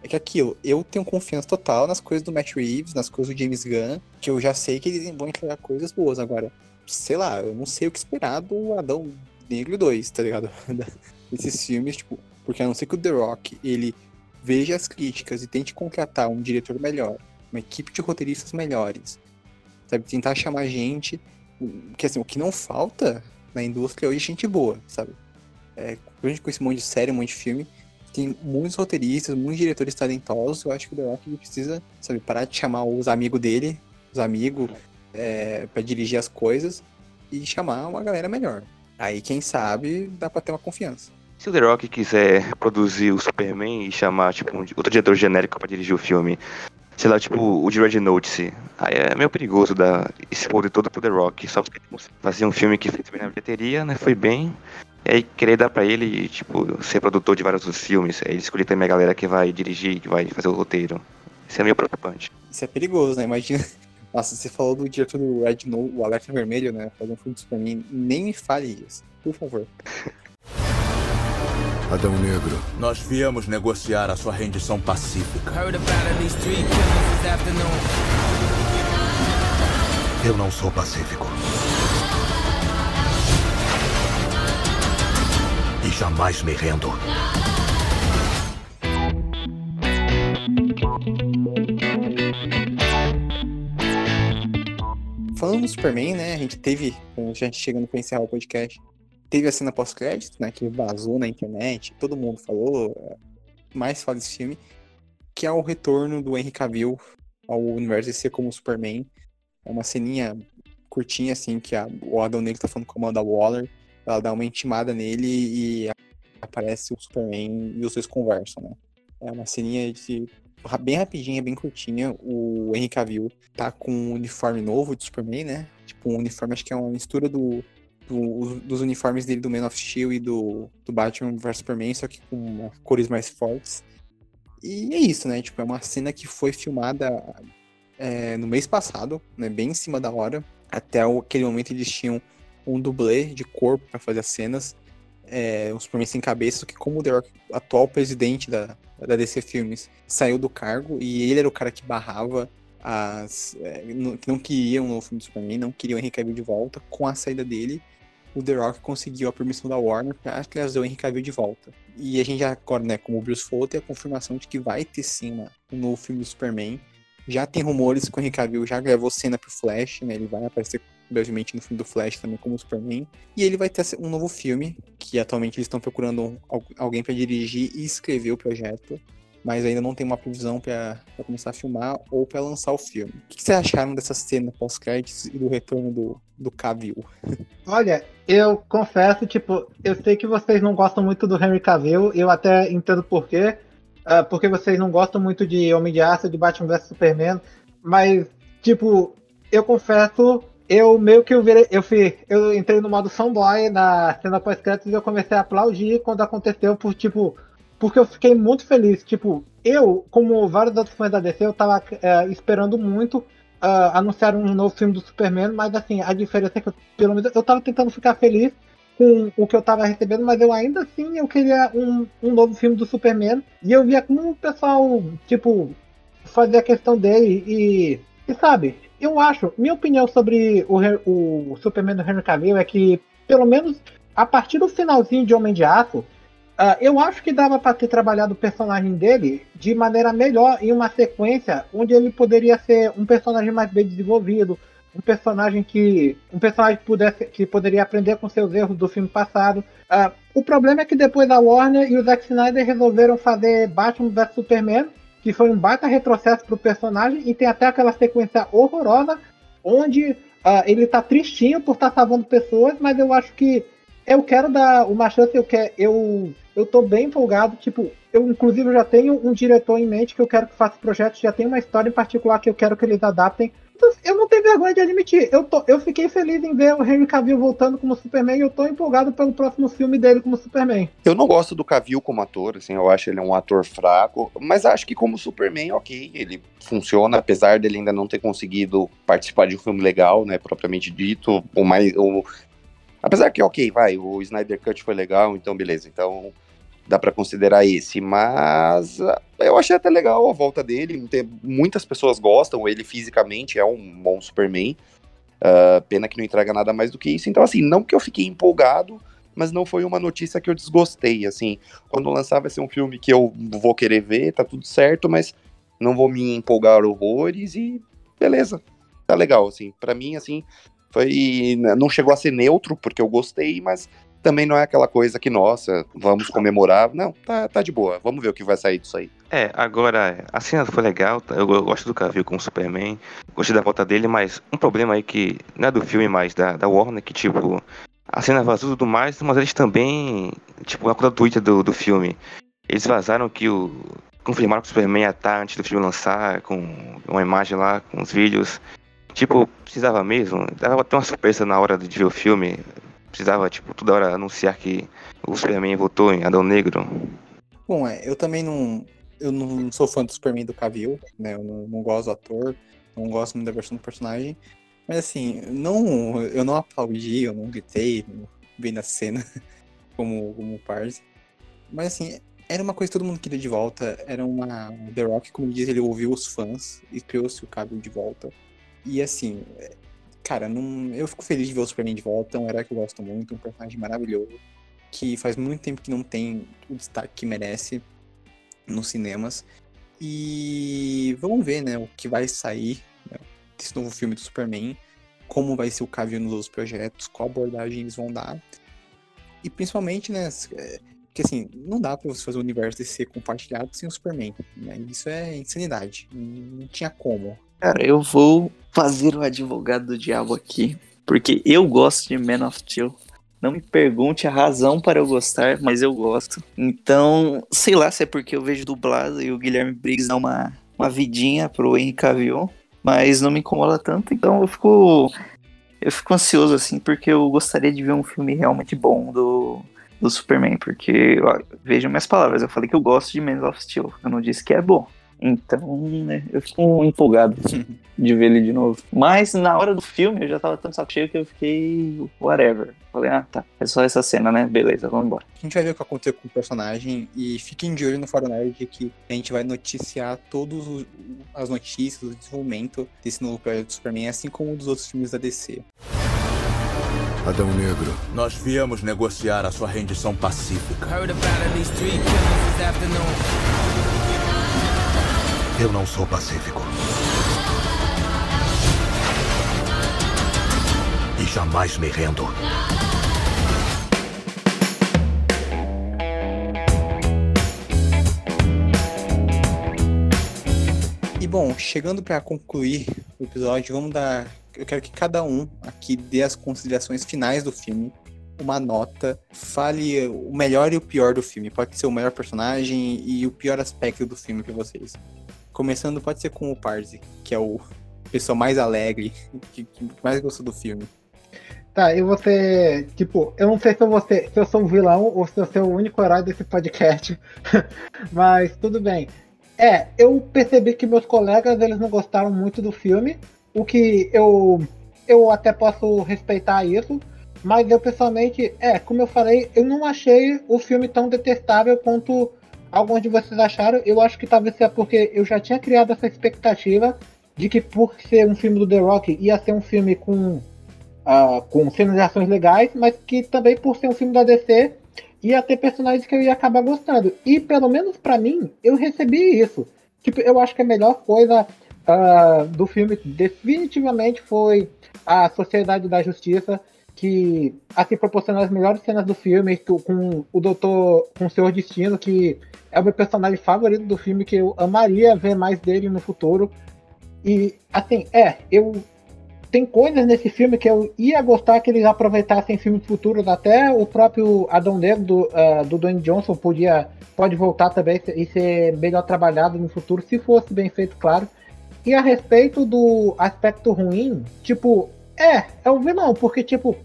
é que aquilo, eu tenho confiança total nas coisas do Matt Reeves, nas coisas do James Gunn, que eu já sei que eles vão entregar coisas boas. Agora, sei lá, eu não sei o que esperar do Adão Negro 2, tá ligado? Esses filmes, tipo, porque a não ser que o The Rock, ele veja as críticas e tente contratar um diretor melhor, uma equipe de roteiristas melhores, sabe? Tentar chamar gente, que assim, o que não falta na indústria hoje é gente boa, sabe? É, com esse monte de série, um monte de filme, tem muitos roteiristas, muitos diretores talentosos, eu acho que o The Rock precisa, sabe, parar de chamar os amigos dele, os amigos, é, para dirigir as coisas e chamar uma galera melhor. Aí, quem sabe, dá pra ter uma confiança. Se o The Rock quiser produzir o Superman e chamar, tipo, um outro diretor genérico pra dirigir o filme, sei lá, tipo, o de Red Notice, aí é meio perigoso dar esse poder todo pro The Rock, só porque fazia um filme que fez bem na bilheteria, né, foi bem, e aí querer dar pra ele, tipo, ser produtor de vários outros filmes, aí escolher também a galera que vai dirigir, que vai fazer o roteiro. Isso é meio preocupante. Isso é perigoso, né? Imagina. Nossa, você falou do diretor do Red No, o Alerta Vermelho, né? Fazer um filme do Superman. Nem me fale isso, por favor. Adão Negro, Nós viemos negociar a sua rendição pacífica. Eu não sou pacífico. E jamais me rendo. Falando do Superman, né? A gente teve, a gente chegando pra encerrar o podcast, teve a cena pós-crédito, né? Que vazou na internet, todo mundo falou, é, mais fala desse filme, que é o retorno do Henry Cavill ao universo DC como Superman. É uma ceninha curtinha, assim, que a, o Adão Negro tá falando com a Amanda Waller. Ela dá uma intimada nele e aparece o Superman e os dois conversam, né? É uma ceninha de bem rapidinha, bem curtinha. O Henry Cavill tá com um uniforme novo de Superman, né? Tipo, um uniforme, acho que é uma mistura do, do- dos uniformes dele do Man of Steel e do, do Batman vs Superman, só que com cores mais fortes. E é isso, né? Tipo, é uma cena que foi filmada é, no mês passado, né? Bem em cima da hora. Até o- aquele momento eles tinham um dublê de corpo para fazer as cenas. É, um Superman sem cabeça, que como o The Rock, atual presidente da, da DC Filmes, saiu do cargo e ele era o cara que barrava as. é, não- que não queria um novo filme do Superman, não queria o Henry Cavill de volta. Com a saída dele, o The Rock conseguiu a permissão da Warner para trazer o Henry Cavill de volta. E a gente já né, como o Bruce falou, tem a confirmação de que vai ter sim uma- um novo filme do Superman. Já tem rumores que o Henry Cavill já gravou cena pro Flash, né? Ele vai aparecer brevemente no filme do Flash também como Superman. E ele vai ter um novo filme, que atualmente eles estão procurando al- alguém para dirigir e escrever o projeto. Mas ainda não tem uma previsão para começar a filmar ou para lançar o filme. O que vocês acharam dessa cena pós-créditos e do retorno do, do Cavill? Olha, eu confesso, tipo, eu sei que vocês não gostam muito do Henry Cavill, eu até entendo por quê. ah, porque vocês não gostam muito de Homem de Aço, de Batman vs Superman, mas, tipo, eu confesso, eu meio que eu virei, eu, fui, eu entrei no modo fanboy na cena pós-créditos e eu comecei a aplaudir quando aconteceu, por, tipo, porque eu fiquei muito feliz. Tipo, eu, como vários outros fãs da DC, eu tava eh, esperando muito ah, anunciar um novo filme do Superman, mas assim, a diferença é que eu, pelo menos eu tava tentando ficar feliz com o que eu tava recebendo, mas eu ainda assim eu queria um, um novo filme do Superman. E eu via como o pessoal, tipo, fazia questão dele e, e sabe, eu acho, minha opinião sobre o, o Superman do Henry Cavill é que, pelo menos a partir do finalzinho de Homem de Aço, ah, eu acho que dava para ter trabalhado o personagem dele de maneira melhor em uma sequência onde ele poderia ser um personagem mais bem desenvolvido, um personagem que um personagem que pudesse que poderia aprender com seus erros do filme passado. Ah, o problema é que depois a Warner e o Zack Snyder resolveram fazer Batman vs Superman, que foi um baita retrocesso pro personagem e tem até aquela sequência horrorosa onde ah, ele tá tristinho por estar salvando pessoas, mas eu acho que eu quero dar uma chance, eu quero, eu, eu tô bem empolgado, tipo, eu inclusive já tenho um diretor em mente que eu quero que faça o projeto, já tem uma história em particular que eu quero que eles adaptem. Então, eu não tenho vergonha de admitir, eu, tô, eu fiquei feliz em ver o Henry Cavill voltando como Superman e eu tô empolgado pelo próximo filme dele como Superman. Eu não gosto do Cavill como ator, assim, eu acho ele um ator fraco, mas acho que como Superman, ok, ele funciona, apesar dele ainda não ter conseguido participar de um filme legal, né, propriamente dito, o mais, apesar que, ok, vai, o Snyder Cut foi legal, então beleza, então dá pra considerar esse, mas ah, eu achei até legal a volta dele, muitas pessoas gostam, ele fisicamente é um bom Superman, ah, pena que não entrega nada mais do que isso, então assim, não que eu fiquei empolgado, mas não foi uma notícia que eu desgostei, assim, quando lançar vai ser um filme que eu vou querer ver, tá tudo certo, mas não vou me empolgar horrores e beleza, tá legal, assim, Pra mim, assim, foi, não chegou a ser neutro, porque eu gostei, mas também não é aquela coisa que, nossa, vamos comemorar, não, tá, tá de boa, vamos ver o que vai sair disso aí. É, agora, a cena foi legal, tá? eu, eu gosto do Cavill como Superman, gostei da volta dele, mas um problema aí que não é do filme, mas da, da Warner, que tipo, a cena vazou tudo mais, mas eles também, tipo, conta do Twitter do, do filme, eles vazaram que o. confirmaram que o Superman ia estar antes do filme lançar, com uma imagem lá, com os vídeos. Tipo, precisava mesmo, dava até uma surpresa na hora de ver o filme, precisava, tipo, toda hora anunciar que o Superman voltou em Adão Negro. Bom, é, eu também não. Eu não sou fã do Superman do Cavill, né? Eu não, não gosto do ator, não gosto muito da versão do personagem. Mas assim, não, eu não aplaudi, eu não gritei não- vendo a cena como, como parse. Mas assim, era uma coisa que todo mundo queria de volta. Era uma. The Rock, como diz, ele ouviu os fãs e trouxe o Cavill de volta. E assim, cara, não, eu fico feliz de ver o Superman de volta. É um herói que eu gosto muito, um personagem maravilhoso. Que faz muito tempo que não tem o destaque que merece nos cinemas. E vamos ver, né, o que vai sair né, desse novo filme do Superman, como vai ser o Cavill nos outros projetos, qual abordagem eles vão dar. E principalmente, né, é, que assim, não dá pra você fazer o universo DC compartilhado sem o Superman, né? Isso é insanidade. Não tinha como. Cara, eu vou fazer o advogado do diabo aqui, porque eu gosto de Man of Steel. Não me pergunte a razão para eu gostar, mas eu gosto. Então, sei lá se é porque eu vejo dublado e o Guilherme Briggs dá uma, uma vidinha pro Henry Cavill, mas não me incomoda tanto, então eu fico eu fico ansioso assim, porque eu gostaria de ver um filme realmente bom do, do Superman, porque ó, vejam minhas palavras, eu falei que eu gosto de Man of Steel, eu não disse que é bom. Então, né, eu fico empolgado de ver ele de novo. Mas na hora do filme eu já tava tão saco cheio que eu fiquei whatever. Falei, ah, tá, é só essa cena, né? Beleza, vamos embora. A gente vai ver o que aconteceu com o personagem e fiquem de olho no Fórum Nerd que a gente vai noticiar todas as notícias, o desenvolvimento desse novo projeto do Superman, assim como dos outros filmes da DC. Adão Negro. Nós viemos negociar a sua rendição pacífica. Heard about it, these this afternoon. Eu não sou pacífico. E jamais me rendo. E bom, chegando para concluir o episódio, vamos dar. Eu quero que cada um aqui dê as considerações finais do filme, uma nota, fale o melhor e o pior do filme. Pode ser o melhor personagem e o pior aspecto do filme para vocês. Começando, pode ser com o Parzi, que é o pessoa mais alegre, que, que mais gostou do filme. Tá, vou ser. Tipo, eu não sei se eu, vou ser, se eu sou um vilão ou se eu sou o único herói desse podcast. Mas tudo bem. É, eu percebi que meus colegas eles não gostaram muito do filme. O que eu, eu até posso respeitar isso. Mas eu pessoalmente, é, como eu falei, eu não achei o filme tão detestável quanto alguns de vocês acharam. Eu acho que talvez seja porque eu já tinha criado essa expectativa de que por ser um filme do The Rock ia ser um filme com uh, com cenas de ações legais, mas que também por ser um filme da DC ia ter personagens que eu ia acabar gostando. E pelo menos para mim, eu recebi isso. Tipo, eu acho que a melhor coisa uh, do filme definitivamente foi a Sociedade da Justiça, que assim proporciona as melhores cenas do filme, com o Doutor, com o Senhor Destino, que é o meu personagem favorito do filme, que eu amaria ver mais dele no futuro. E assim, é, eu tem coisas nesse filme que eu ia gostar que eles aproveitassem em filmes futuros, até o próprio Adão Negro do, uh, do Dwayne Johnson podia, pode voltar também e ser melhor trabalhado no futuro, se fosse bem feito, claro. E a respeito do aspecto ruim, tipo, é, é o vilão, porque, tipo,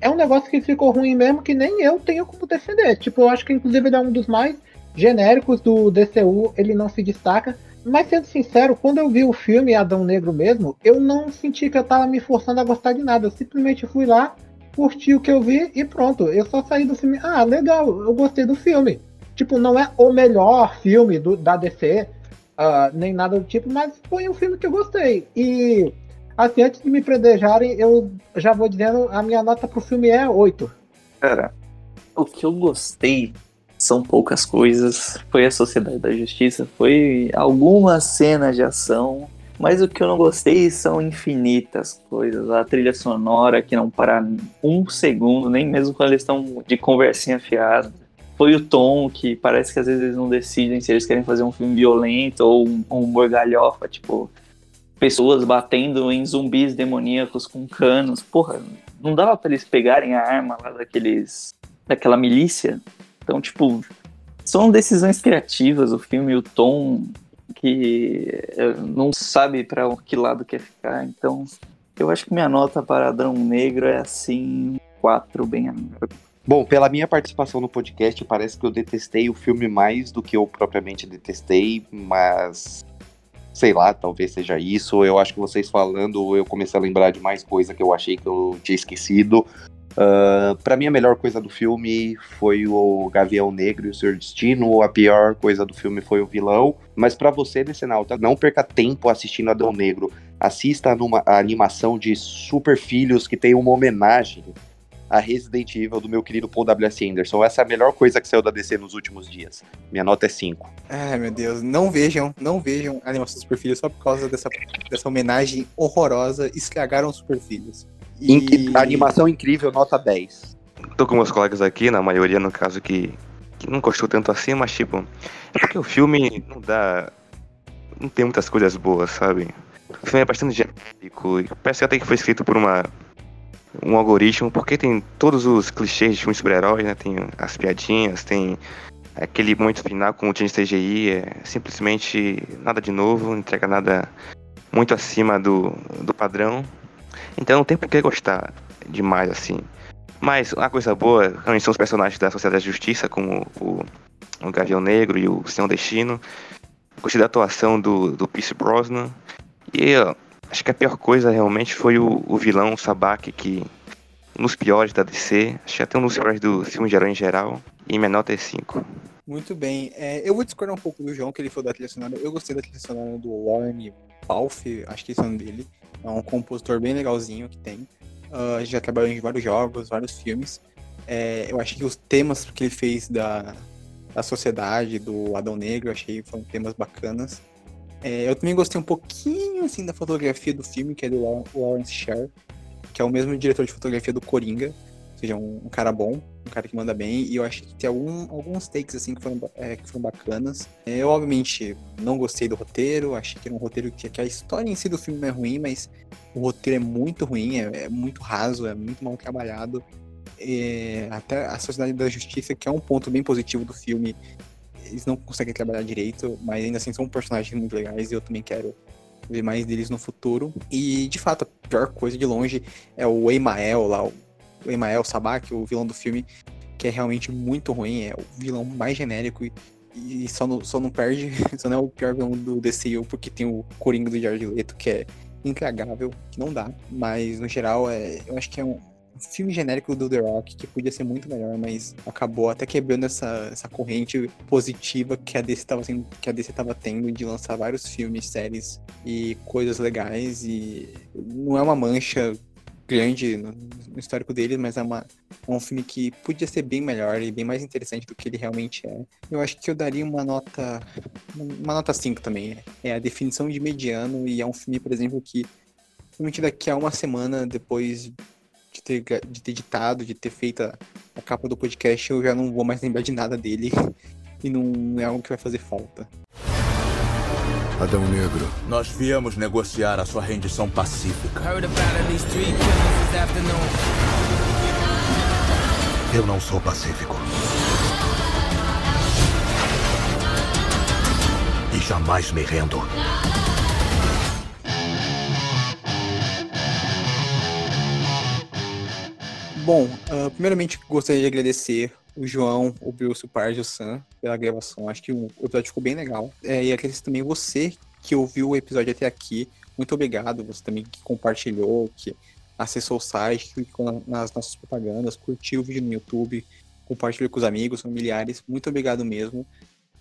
é um negócio que ficou ruim mesmo que nem eu tenho como defender. Tipo, eu acho que inclusive ele é um dos mais genéricos do DCU, ele não se destaca. Mas sendo sincero, quando eu vi o filme Adão Negro mesmo, eu não senti que eu tava me forçando a gostar de nada. Eu simplesmente fui lá, curti o que eu vi e pronto. Eu só saí do filme. Ah, legal, eu gostei do filme. Tipo, não é o melhor filme do, da DC, uh, ah, nem nada do tipo, mas foi um filme que eu gostei. E, assim, antes de me predejarem, eu já vou dizendo, a minha nota pro filme é 8. Cara, o que eu gostei são poucas coisas. Foi a Sociedade da Justiça, foi algumas cenas de ação, mas o que eu não gostei são infinitas coisas. A trilha sonora que não para um segundo, nem mesmo quando eles estão de conversinha fiada. Foi o tom que parece que às vezes eles não decidem se eles querem fazer um filme violento ou um, um humor galhofa, tipo pessoas batendo em zumbis demoníacos com canos. Porra, não dava para eles pegarem a arma lá daqueles daquela milícia então, tipo, são decisões criativas, o filme, o tom que é, não sabe para que lado quer ficar. Então, eu acho que minha nota para Adão Negro é assim, 4 bem. Bom, pela minha participação no podcast, parece que eu detestei o filme mais do que eu propriamente detestei, mas sei lá, talvez seja isso. Eu acho que vocês falando, eu comecei a lembrar de mais coisa que eu achei que eu tinha esquecido. Uh, para mim, a melhor coisa do filme foi o Gavião Negro e o Seu Destino. A pior coisa do filme foi o vilão. Mas para você, Decenalta, não perca tempo assistindo Adão Negro. Assista numa, a animação de Super Filhos, que tem uma homenagem a Resident Evil do meu querido Paul W.S. Anderson. Essa é a melhor coisa que saiu da DC nos últimos dias. Minha nota é 5. Ai, meu Deus. Não vejam, não vejam a animação dos Super Filhos só por causa dessa, dessa homenagem horrorosa. Estragaram os Super Filhos. E... animação incrível, nota 10. tô com meus colegas aqui, na maioria, no caso, que, que não gostou tanto assim, mas tipo, é porque o filme não dá. Não tem muitas coisas boas, sabe? O filme é bastante genérico, e parece até que foi escrito por uma. Um algoritmo, porque tem todos os clichês de filmes super-heróis, né? Tem as piadinhas, tem aquele momento final com o time CGI, é simplesmente nada de novo, não entrega nada muito acima do, do padrão. Então não tem por que gostar demais assim. Mas uma coisa boa realmente são os personagens da Sociedade da Justiça, como o, o Gavião Negro e o Senhor Destino. Gostei da atuação do, do Pierce Brosnan. E acho que a pior coisa realmente foi o, o vilão, o Sabak, que um dos piores da DC. Acho que até um dos piores do filme de herói em geral. E menor nota é 5. Muito bem. É, eu vou discordar um pouco do João, que ele falou da trilha sonora. Eu gostei da trilha sonora do Lorne Balf, acho que esse é o nome dele. É um compositor bem legalzinho que tem. Uh, já trabalhou em vários jogos, vários filmes. É, eu achei que os temas que ele fez da, da sociedade, do Adão Negro, achei que foram temas bacanas. É, eu também gostei um pouquinho assim da fotografia do filme, que é do Lawrence Sher, que é o mesmo diretor de fotografia do Coringa, ou seja, um, um cara bom, um cara que manda bem, e eu achei que tem algum, alguns takes assim que foram, é, que foram bacanas. É, eu, obviamente, não gostei do roteiro, achei que era um roteiro que, que, a história em si do filme não é ruim, mas o roteiro é muito ruim, é, é muito raso, é muito mal trabalhado. É, até a Sociedade da Justiça, que é um ponto bem positivo do filme, eles não conseguem trabalhar direito, mas ainda assim são personagens muito legais e eu também quero ver mais deles no futuro. E de fato, a pior coisa de longe é o Emael lá, o Emael Sabak, o vilão do filme, que é realmente muito ruim, é o vilão mais genérico e, e só, não, só não perde, só não é o pior vilão do DCU porque tem o Coringa do Jared Leto, que é intragável, que não dá, mas no geral é, eu acho que é um, filme genérico do The Rock que podia ser muito melhor, mas acabou até quebrando essa, essa corrente positiva que a DC estava que a DC tava tendo de lançar vários filmes, séries e coisas legais e não é uma mancha grande no, no histórico deles, mas é, uma, é um filme que podia ser bem melhor e bem mais interessante do que ele realmente é. Eu acho que eu daria uma nota. Uma nota 5 também. É a definição de mediano e é um filme, por exemplo, que realmente daqui a uma semana depois de ter, de ter editado, de ter feito a, a capa do podcast, eu já não vou mais lembrar de nada dele. E não é algo que vai fazer falta. Adão Negro. Nós viemos negociar a sua rendição pacífica. Eu não sou pacífico. E jamais me rendo. Bom, uh, primeiramente gostaria de agradecer o João, o Bruce, o Parge o Sam pela gravação. Acho que o episódio ficou bem legal. É, e agradeço também você que ouviu o episódio até aqui. Muito obrigado. Você também que compartilhou, que acessou o site, clicou nas nossas propagandas, curtiu o vídeo no YouTube, compartilhou com os amigos, familiares. Muito obrigado mesmo.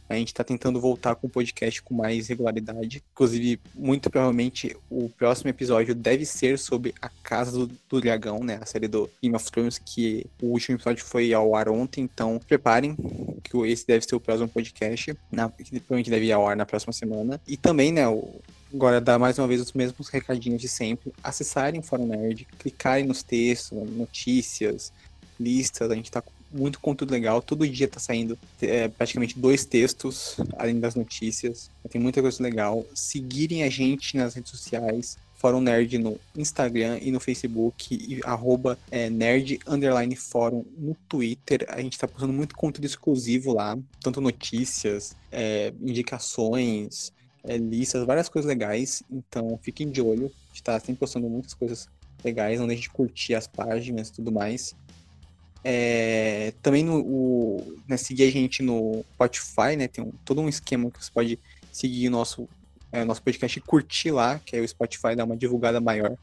A gente está tentando voltar com o podcast com mais regularidade. Inclusive, muito provavelmente o próximo episódio deve ser sobre a Casa do, do Dragão, né? A série do Game of Thrones, que o último episódio foi ao ar ontem. Então, preparem, que esse deve ser o próximo podcast. Na, que provavelmente deve ir ao ar na próxima semana. E também, né? O, Agora, dar mais uma vez os mesmos recadinhos de sempre. Acessarem o Fórum Nerd, clicarem nos textos, notícias, listas. A gente tá muito conteúdo legal. Todo dia tá saindo é, praticamente dois textos, além das notícias. Tem muita coisa legal. Seguirem a gente nas redes sociais. Fórum Nerd no Instagram e no Facebook, e arroba é, nerd underline fórum no Twitter. A gente tá postando muito conteúdo exclusivo lá, tanto notícias, é, indicações, é, listas, várias coisas legais. Então fiquem de olho. A gente tá sempre postando muitas coisas legais, não deixe de curtir as páginas e tudo mais. É, também no, o, né, seguir a gente no Spotify, né? Tem um, todo um esquema que você pode seguir o nosso, é, nosso podcast e curtir lá, que aí o Spotify dá uma divulgada maior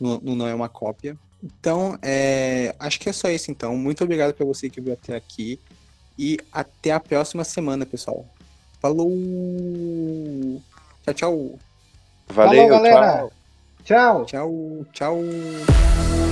no, no Não É Uma Cópia. Então, é, acho que é só isso então. Muito obrigado para você que viu até aqui. E até a próxima semana, pessoal. Falou! Tchau, tchau. Valeu, Falou, galera. tchau. Tchau. Tchau, tchau.